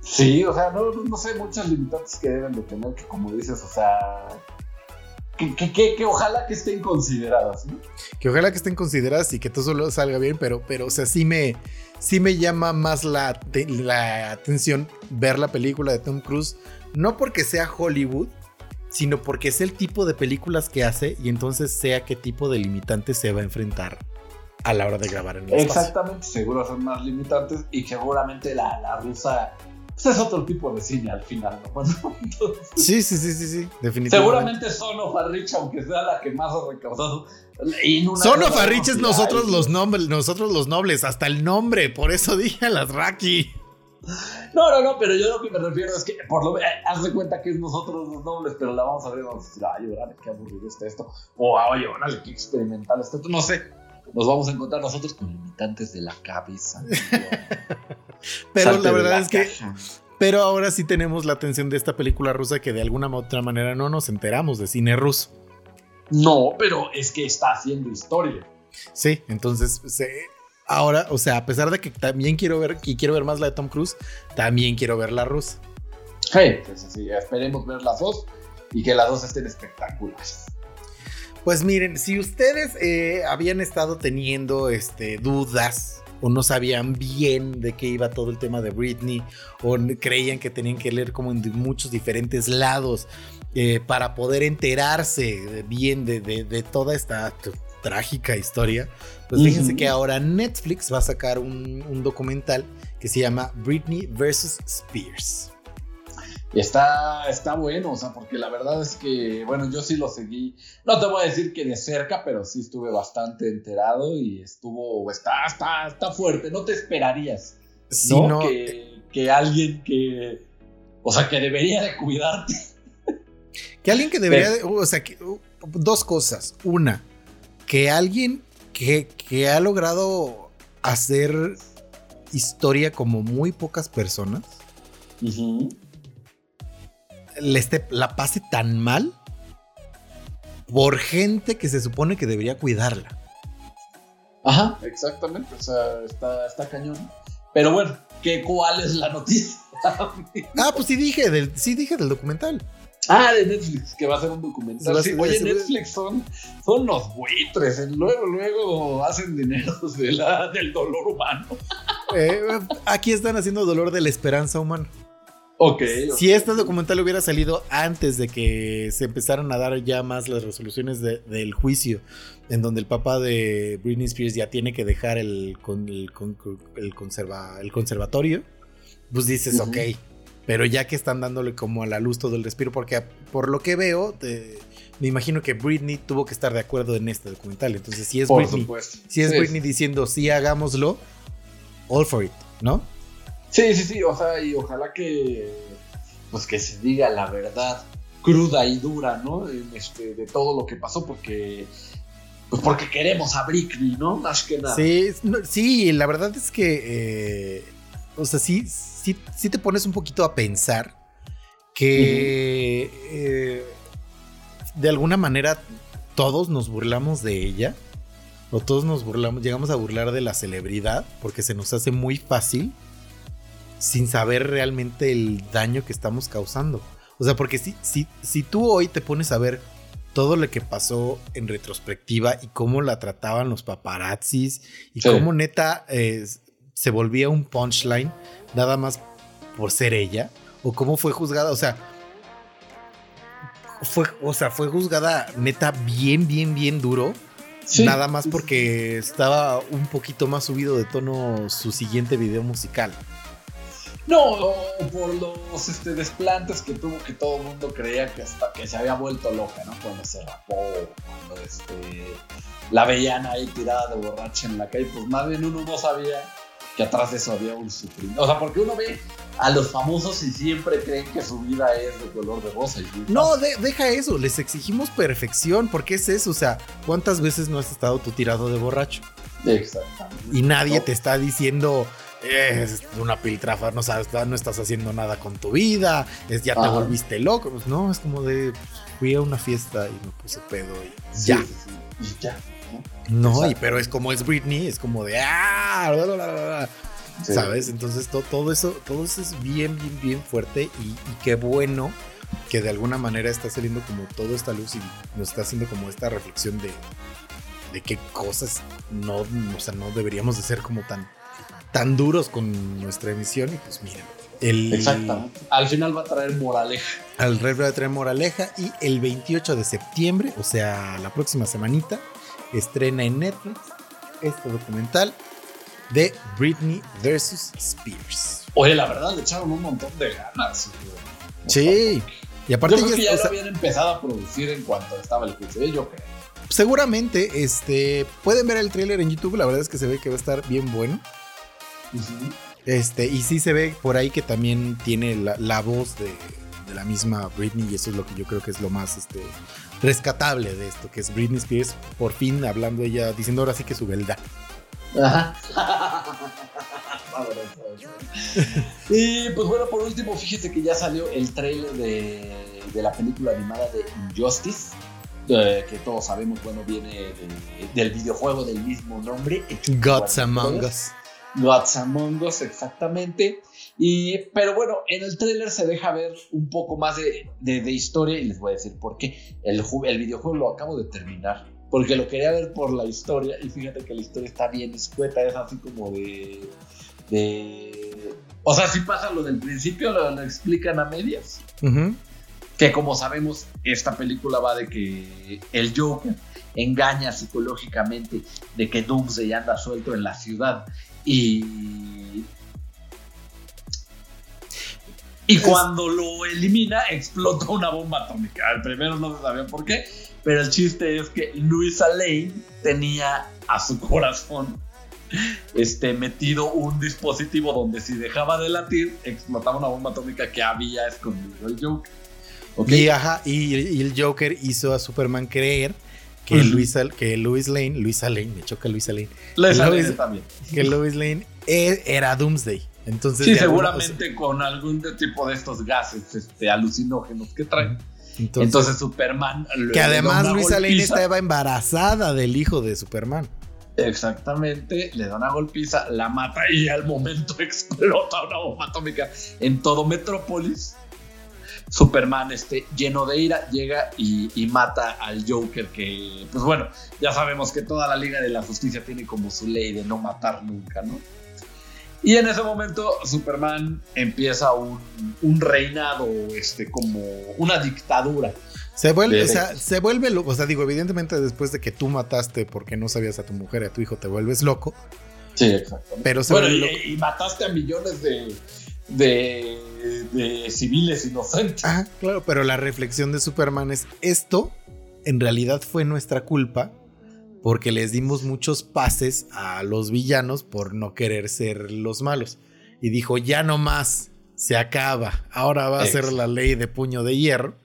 Sí, o sea, no, no sé, muchas limitantes que deben de tener, que como dices, o sea, que, ojalá que estén consideradas, ¿no? Que ojalá que estén consideradas y que todo solo salga bien, pero, pero o sea, sí me, sí me llama más la, la atención ver la película de Tom Cruise, no porque sea Hollywood, sino porque es el tipo de películas que hace y entonces sea qué tipo de limitantes se va a enfrentar a la hora de grabar en el Exactamente, seguro son más limitantes y seguramente la, la rusa pues es otro tipo de cine al final, ¿no? sí, sí, sí, sí, sí, definitivamente. Seguramente Son of a Rich, aunque sea la que más ha recaudado. Son of a nosotros los nobles, nosotros los nobles, hasta el nombre, por eso dije a las Raki. No, no, no, pero yo lo que me refiero es que por lo menos haz de cuenta que es nosotros los nobles, pero la vamos a ver y vamos a decir, ay, órale, qué aburrido está esto. O, oye, órale, qué experimental está esto. No sé, nos vamos a encontrar nosotros con limitantes de la cabeza. Pero la verdad es que. Pero ahora sí tenemos la atención de esta película rusa que de alguna u otra manera no nos enteramos de cine ruso. No, pero es que está haciendo historia. Sí, entonces ahora, o sea, a pesar de que también quiero ver y quiero ver más la de Tom Cruise, también quiero ver la rusa. Sí, sí, sí, esperemos ver las dos y que las dos estén espectaculares. Pues miren, si ustedes eh, habían estado teniendo este, dudas o no sabían bien de qué iba todo el tema de Britney, o creían que tenían que leer como en muchos diferentes lados eh, para poder enterarse bien de, toda esta trágica historia, pues fíjense que ahora Netflix va a sacar un, un documental que se llama Britney vs. Spears. Y está, está bueno, o sea, porque la verdad es que, bueno, yo sí lo seguí. No te voy a decir que de cerca, pero sí estuve bastante enterado y estuvo, está, está, está fuerte. No te esperarías, Sí, ¿no? no, Que, que alguien que, o sea, que debería de cuidarte. Que alguien que debería, de- o sea, que, uh, dos cosas. Una, que alguien que, que ha logrado hacer historia como muy pocas personas, le esté- la pase tan mal por gente que se supone que debería cuidarla. Ajá, exactamente, o sea, está, está cañón. Pero bueno, ¿qué, ¿cuál es la noticia? Ah, pues sí dije del, sí dije del documental. Ah, de Netflix, que va a ser un documental. Sí, oye, Netflix son, son los buitres. ¿eh? Luego, luego hacen dinero de la, del dolor humano. Eh, aquí están haciendo dolor de la esperanza humana. Ok. Si este documental hubiera salido antes de que se empezaran a dar ya más las resoluciones de- del juicio, en donde el papá de Britney Spears ya tiene que dejar el, con- el, con- el conserva- el conservatorio, pues dices, Ujú. ok. Pero ya que están dándole como a la luz todo el respiro, porque por lo que veo, te- me imagino que Britney tuvo que estar de acuerdo en este documental. Entonces, si es Por Britney, supuesto. si es Sí. Britney diciendo sí hagámoslo, all for it, ¿no? Sí, sí, sí, o sea, y ojalá que, pues que se diga la verdad cruda y dura, ¿no? Este, de todo lo que pasó, porque, pues porque queremos a Britney, ¿no? Más que nada. Sí, no, sí, la verdad es que, eh, o sea, sí, sí, sí te pones un poquito a pensar que eh, de alguna manera todos nos burlamos de ella, o todos nos burlamos, llegamos a burlar de la celebridad, porque se nos hace muy fácil sin saber realmente el daño que estamos causando. O sea, porque si, si, si tú hoy te pones a ver todo lo que pasó en retrospectiva y cómo la trataban los paparazzis y Sí. cómo neta eh, se volvía un punchline nada más por ser ella o cómo fue juzgada, o sea, fue, o sea, fue juzgada neta bien, bien, bien duro. Sí. Nada más porque estaba un poquito más subido de tono su siguiente video musical. No, por los este, desplantes que tuvo que todo el mundo creía que hasta que se había vuelto loca, ¿no? Cuando se rapó, cuando este, la veían ahí tirada de borracha en la calle, pues más bien uno no sabía que atrás de eso había un sufrimiento. O sea, porque uno ve a los famosos y siempre creen que su vida es de color de rosa. Y No, de- deja eso, les exigimos perfección, porque es eso, o sea, ¿cuántas veces no has estado tú tirado de borracho? Exactamente. Y nadie No. te está diciendo, "Eh, es una piltrafa, no sabes, no estás haciendo nada con tu vida, es, ya te Ajá. volviste loco. Pues no, es como de, fui a una fiesta y me puse pedo y Sí, ya. sí, sí, y ya. No, y, pero es como es Britney, es como de, ah, bla, bla, bla, bla, bla", Sí. ¿sabes? Entonces to- todo, eso, todo eso es bien, bien, bien fuerte y, y qué bueno que de alguna manera está saliendo como toda esta luz y nos está haciendo como esta reflexión de, de qué cosas no, o sea, no deberíamos de ser como tan, tan duros con nuestra emisión y pues mira. El, Exactamente. Al final va a traer moraleja. al Red va a traer moraleja y el 28 de septiembre, o sea, la próxima semanita, estrena en Netflix este documental de Britney versus Spears. Oye, la verdad le echaron un montón de ganas. güey. Sí. Y aparte yo creo que ya- ya o sea, lo habían empezado a producir en cuanto estaba el juicio. ¿eh? Yo creo. seguramente este pueden ver el tráiler en YouTube, la verdad es que se ve que va a estar bien bueno. Este, y sí se ve por ahí que también tiene la, la voz de, de la misma Britney, y eso es lo que yo creo que es lo más este, rescatable de esto, que es Britney Spears por fin hablando ella, diciendo ahora sí que su verdad. Ajá. y pues bueno, por último, fíjese que ya salió el trailer de, de la película animada de Injustice. eh, que todos sabemos, bueno, viene de- del videojuego del mismo nombre. Gods Among. Us. Gods Among Us, exactamente. Y, pero bueno, en el tráiler se deja ver un poco más de, de- de historia y les voy a decir por qué. El, el videojuego lo acabo de terminar. Porque lo quería ver por la historia y fíjate que la historia está bien escueta, es así como de... de o sea, si pasa lo del principio, lo, lo explican a medias. Ujú. Que como sabemos, esta película va de que el Joker engaña psicológicamente de que Doomsday anda suelto en la ciudad y y cuando lo elimina explota una bomba atómica. Al primero no se sabía por qué, pero el chiste es que Luisa Lane tenía a su corazón este, metido un dispositivo donde si dejaba de latir, explotaba una bomba atómica que había escondido el Joker. Y, ajá, y, el Joker hizo a Superman creer que, Luisa, que Luis Lane, Luisa Lane, me choca Luisa Lane. Luisa Lane también. Que Luis Lane e, era Doomsday. Entonces, sí, seguramente con algún tipo de estos gases este, alucinógenos que traen. Entonces, Superman. Que además Luisa Lane estaba embarazada del hijo de Superman. Exactamente, le da una golpiza, la mata y al momento explota una bomba atómica en todo Metrópolis. Superman, este, lleno de ira, llega y, mata al Joker, que, pues bueno, ya sabemos que toda la Liga de la Justicia tiene como su ley de no matar nunca, ¿no? Y en ese momento Superman empieza un, un reinado, este, como una dictadura se vuelve, o sea, se vuelve loco. O sea, digo, evidentemente después de que tú mataste porque no sabías a tu mujer y a tu hijo, te vuelves loco. Sí, exactamente. Pero bueno, y, mataste a millones de, de, de, civiles inocentes. Ah, claro, pero la reflexión de Superman es: esto en realidad fue nuestra culpa porque les dimos muchos pases a los villanos por no querer ser los malos. Y dijo: ya no más, se acaba. Ahora va a ser la ley de puño de hierro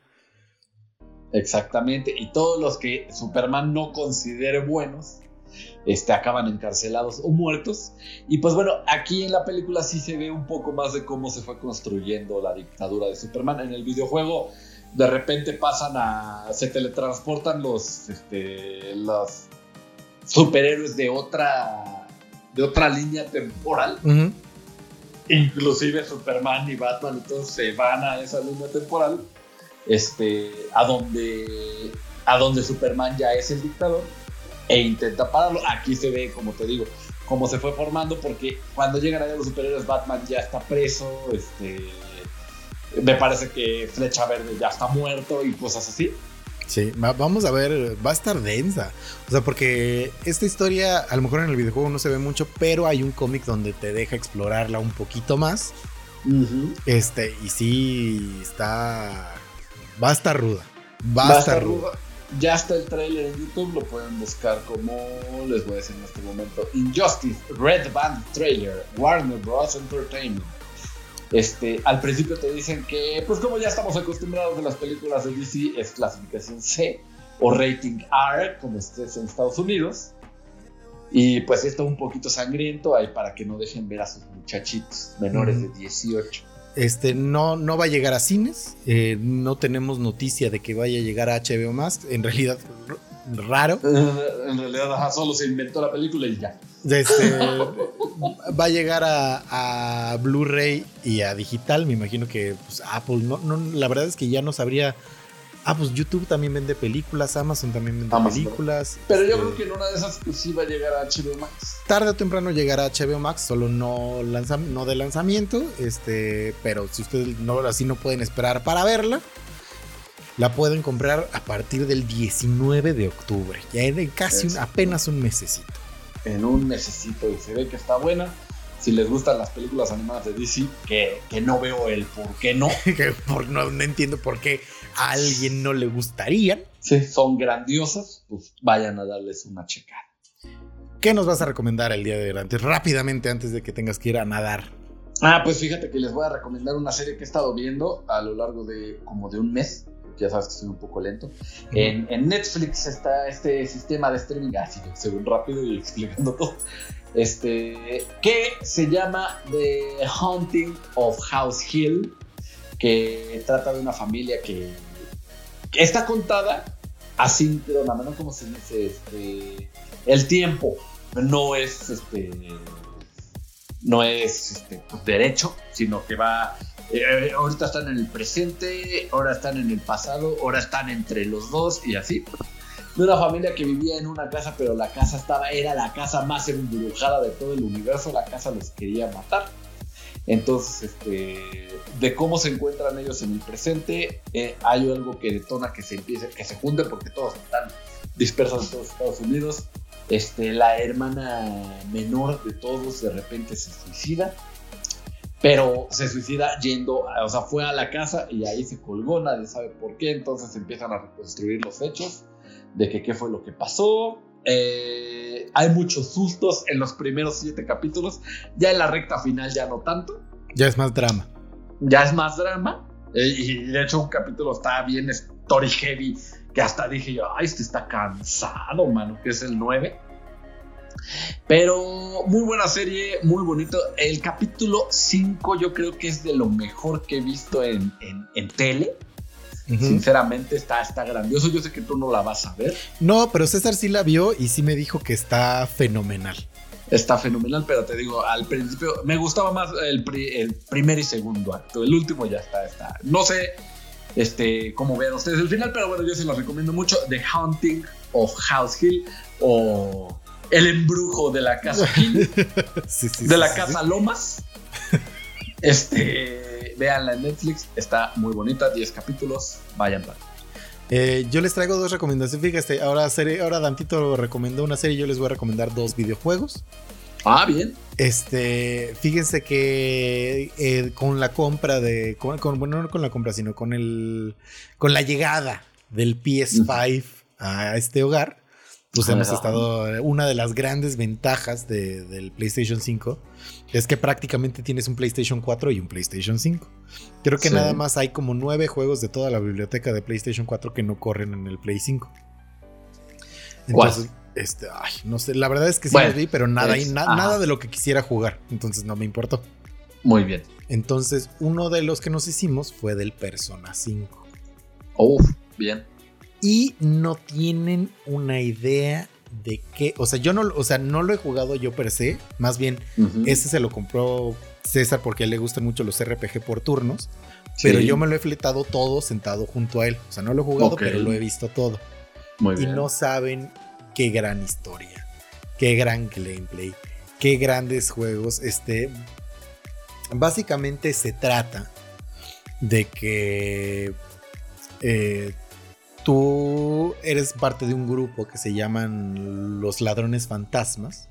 Exactamente, y todos los que Superman no considere buenos, este, acaban encarcelados o muertos. Y pues bueno, aquí en la película sí se ve un poco más de cómo se fue construyendo la dictadura de Superman. En el videojuego de repente pasan a... se teletransportan los, este, los superhéroes de otra, de otra línea temporal. Inclusive Superman y Batman entonces se van a esa línea temporal este, a, donde, a donde Superman ya es el dictador e intenta pararlo. Aquí se ve, como te digo, cómo se fue formando, porque cuando llegan allá los superhéroes, Batman ya está preso, este, me parece que Flecha Verde ya está muerto y cosas así. Sí, vamos a ver, va a estar densa. O sea, porque esta historia, a lo mejor en el videojuego no se ve mucho, pero hay un cómic donde te deja explorarla un poquito más. Este, y sí, está Va a estar ruda. Va, a estar ruda. Ya está el trailer en YouTube, lo pueden buscar como les voy a decir en este momento. Injustice Red Band Trailer, Warner Bros. Entertainment. Este, al principio te dicen que, pues como ya estamos acostumbrados de las películas de DC, es clasificación C o rating R, como estés en Estados Unidos. Y pues esto un poquito sangriento ahí para que no dejen ver a sus muchachitos menores de 18. Este no, no va a llegar a cines. Eh, no tenemos noticia de que vaya a llegar a HBO Max. En realidad, raro. En realidad, solo se inventó la película y ya. Este, va a llegar a, Blu-ray y a digital. Me imagino que pues, Apple, no, no, la verdad es que ya no sabría Ah, pues YouTube también vende películas, Amazon también vende películas. Pero yo este creo que en una de esas pues sí va a llegar a HBO Max. Tarde o temprano llegará a HBO Max, solo no, lanza, no de lanzamiento. Este, pero si ustedes no, así no pueden esperar para verla, la pueden comprar a partir del 19 de octubre. Ya en casi apenas un mesecito. En un mesecito y se ve que está buena si les gustan las películas animadas de DC, que, no veo el por qué no. por, no. no. entiendo por qué a alguien no le gustaría. Sí, son grandiosas, pues vayan a darles una checada. ¿Qué nos vas a recomendar el día de hoy? Antes, rápidamente, antes de que tengas que ir a nadar. Ah, pues fíjate que les voy a recomendar una serie que he estado viendo a lo largo de como de un mes. Ya sabes que soy un poco lento. en, Netflix está este sistema de streaming, así que según rápido y explicando todo. Este, que se llama The Haunting of House Hill, que trata de una familia que, está contada asíncrona, ¿no? Como se dice, este, el tiempo no es, este, no es este, pues, derecho, sino que va eh, ahorita están en el presente, ahora están en el pasado, ahora están entre los dos y así de una familia que vivía en una casa, pero la casa estaba, era la casa más embrujada de todo el universo, la casa los quería matar. Entonces, este, de cómo se encuentran ellos en el presente, eh, hay algo que detona que se empiece, que se junten porque todos están dispersos en todos Estados Unidos. Este, la hermana menor de todos de repente se suicida, pero se suicida yendo, o sea, fue a la casa y ahí se colgó, nadie sabe por qué, entonces empiezan a reconstruir los hechos de que qué fue lo que pasó. Eh, hay muchos sustos en los primeros siete capítulos, ya en la recta final ya no tanto. Ya es más drama. Ya es más drama. Eh, y de hecho un capítulo está bien story heavy que hasta dije yo, ay, este está cansado, mano, que es el 9. Pero muy buena serie, muy bonito. El capítulo 5 yo creo que es de lo mejor que he visto en, en, tele. Sinceramente está, está grandioso. Yo sé que tú no la vas a ver. No, pero César sí la vio y sí me dijo que está fenomenal. Está fenomenal, pero te digo, al principio me gustaba más el, el primer y segundo acto. El último ya está, está. No sé este, como vean ustedes el final, pero bueno, yo se los recomiendo mucho. The Haunting of House Hill o El embrujo de la casa Hill, de la casa Lomas. Este, veanla en Netflix, está muy bonita, 10 capítulos, vayan para. Eh, yo les traigo dos recomendaciones. Fíjate, ahora, ahora Dantito recomendó una serie, yo les voy a recomendar dos videojuegos. Ah, bien. Este, fíjense que eh, con la compra de, con, bueno, no con la compra, sino con el, con la llegada del PS5 a este hogar, pues hemos estado, una de las grandes ventajas del PlayStation 5 es que prácticamente tienes un PlayStation 4 y un PlayStation 5. Creo que nada más hay como nueve juegos de toda la biblioteca de PlayStation 4 que no corren en el Play 5. Entonces, este, ay, no sé, la verdad es que sí los vi, pero nada, nada de lo que quisiera jugar, entonces no me importó. Muy bien. Entonces, uno de los que nos hicimos fue del Persona 5. Oh, bien. Y no tienen una idea de qué, o sea, yo no, o sea, no lo he jugado yo per se, más bien ese se lo compró César porque a él le gustan mucho los RPG por turnos, pero yo me lo he fletado todo sentado junto a él, o sea, no lo he jugado, pero lo he visto todo. Muy y no saben qué gran historia, qué gran gameplay, qué grandes juegos. Este, básicamente se trata de que eh, tú eres parte de un grupo que se llaman los ladrones fantasmas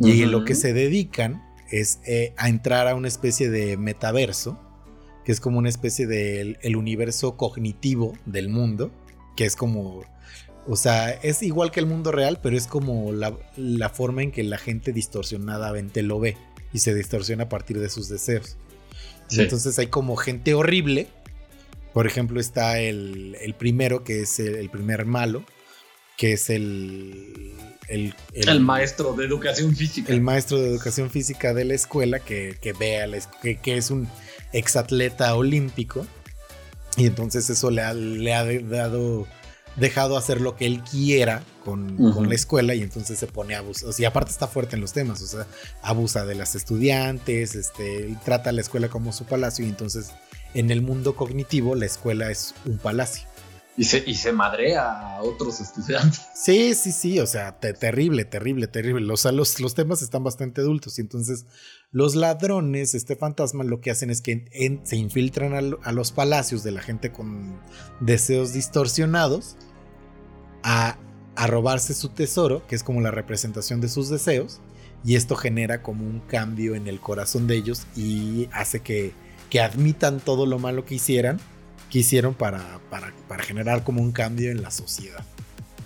y lo que se dedican es eh, a entrar a una especie de metaverso, que es como una especie del el universo cognitivo del mundo, que es como o sea, es igual que el mundo real, pero es como la, forma en que la gente distorsionadamente lo ve y se distorsiona a partir de sus deseos. Entonces hay como gente horrible. Por ejemplo, está el, primero, que es el, primer malo, que es el el, el, maestro de educación física. El maestro de educación física de la escuela que, que vea que, que, es un exatleta olímpico. Y entonces eso le le ha dado dejado hacer lo que él quiera con, la escuela y entonces se pone a abusar. O sea, y aparte está fuerte en los temas, o sea, abusa de las estudiantes, este, trata a la escuela como su palacio y entonces en el mundo cognitivo la escuela es un palacio. Y se, y se madrea a otros estudiantes. Sí, sí, sí, o sea, terrible, terrible, terrible. O sea, los, los temas están bastante adultos y entonces los ladrones, este fantasma, lo que hacen es que se infiltran a, los palacios de la gente con deseos distorsionados a, a robarse su tesoro, que es como la representación de sus deseos, y esto genera como un cambio en el corazón de ellos y hace que, que admitan todo lo malo que hicieran que hicieron para, para, generar como un cambio en la sociedad.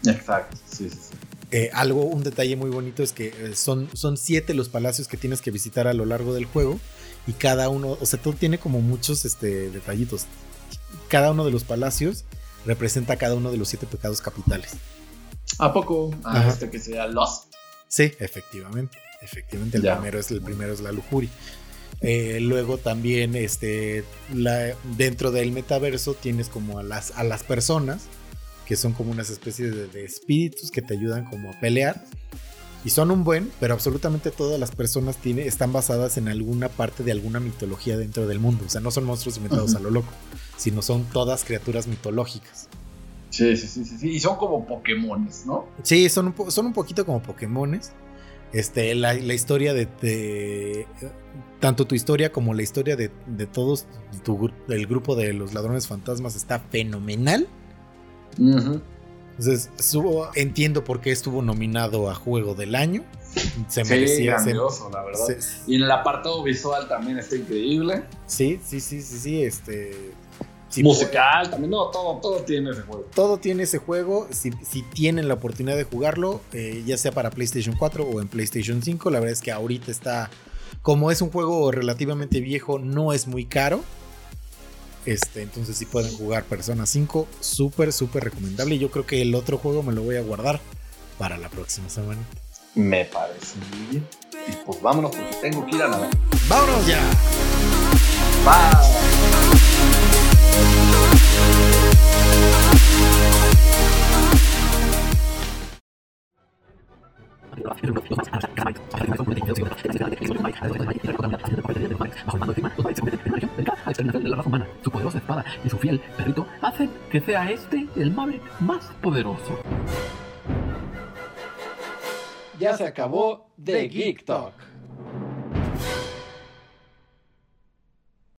Exacto, sí, sí, sí. Eh, algo, un detalle muy bonito es que eh, son, son siete los palacios que tienes que visitar a lo largo del juego y cada uno, o sea, todo tiene como muchos este, detallitos. Cada uno de los palacios representa cada uno de los siete pecados capitales. ¿A poco? Ah, este que sea Lost. Sí, efectivamente. Efectivamente, el primero, es, el primero es la lujuria. Eh, luego también este, dentro del metaverso tienes como a las, a las personas, que son como unas especies de, espíritus que te ayudan como a pelear. Y son un buen, pero absolutamente todas las personas tiene, están basadas en alguna parte de alguna mitología dentro del mundo. O sea, no son monstruos inventados a lo loco, sino son todas criaturas mitológicas. Sí, sí, sí, sí, Y son como Pokémones, ¿no? Sí, son un, son un poquito como Pokémones. Este, la, la historia de, de- Tanto tu historia como la historia de, de todos tu el grupo de los ladrones fantasmas está fenomenal. Entonces, estuvo- entiendo por qué estuvo nominado a Juego del Año. Se Sí, merecía. se- grandioso, la verdad. se- Y en el apartado visual también está increíble. sí, sí, sí, sí, sí. Este. Sí, Musical también. No, todo, todo tiene ese juego. todo tiene ese juego. Si, si tienen la oportunidad de jugarlo, eh, ya sea para PlayStation 4 o en PlayStation 5, la verdad es que ahorita está. Como es un juego relativamente viejo, no es muy caro. Este, entonces, si pueden jugar Persona 5, súper, súper recomendable. Yo creo que el otro juego me lo voy a guardar para la próxima semana. Me parece muy bien. Y pues vámonos porque tengo que ir a nadar. ¡Vámonos ya! Bye. Su poderosa espada y su fiel perrito hacen que sea este el Maverick más poderoso. Ya se acabó The Geek Talk.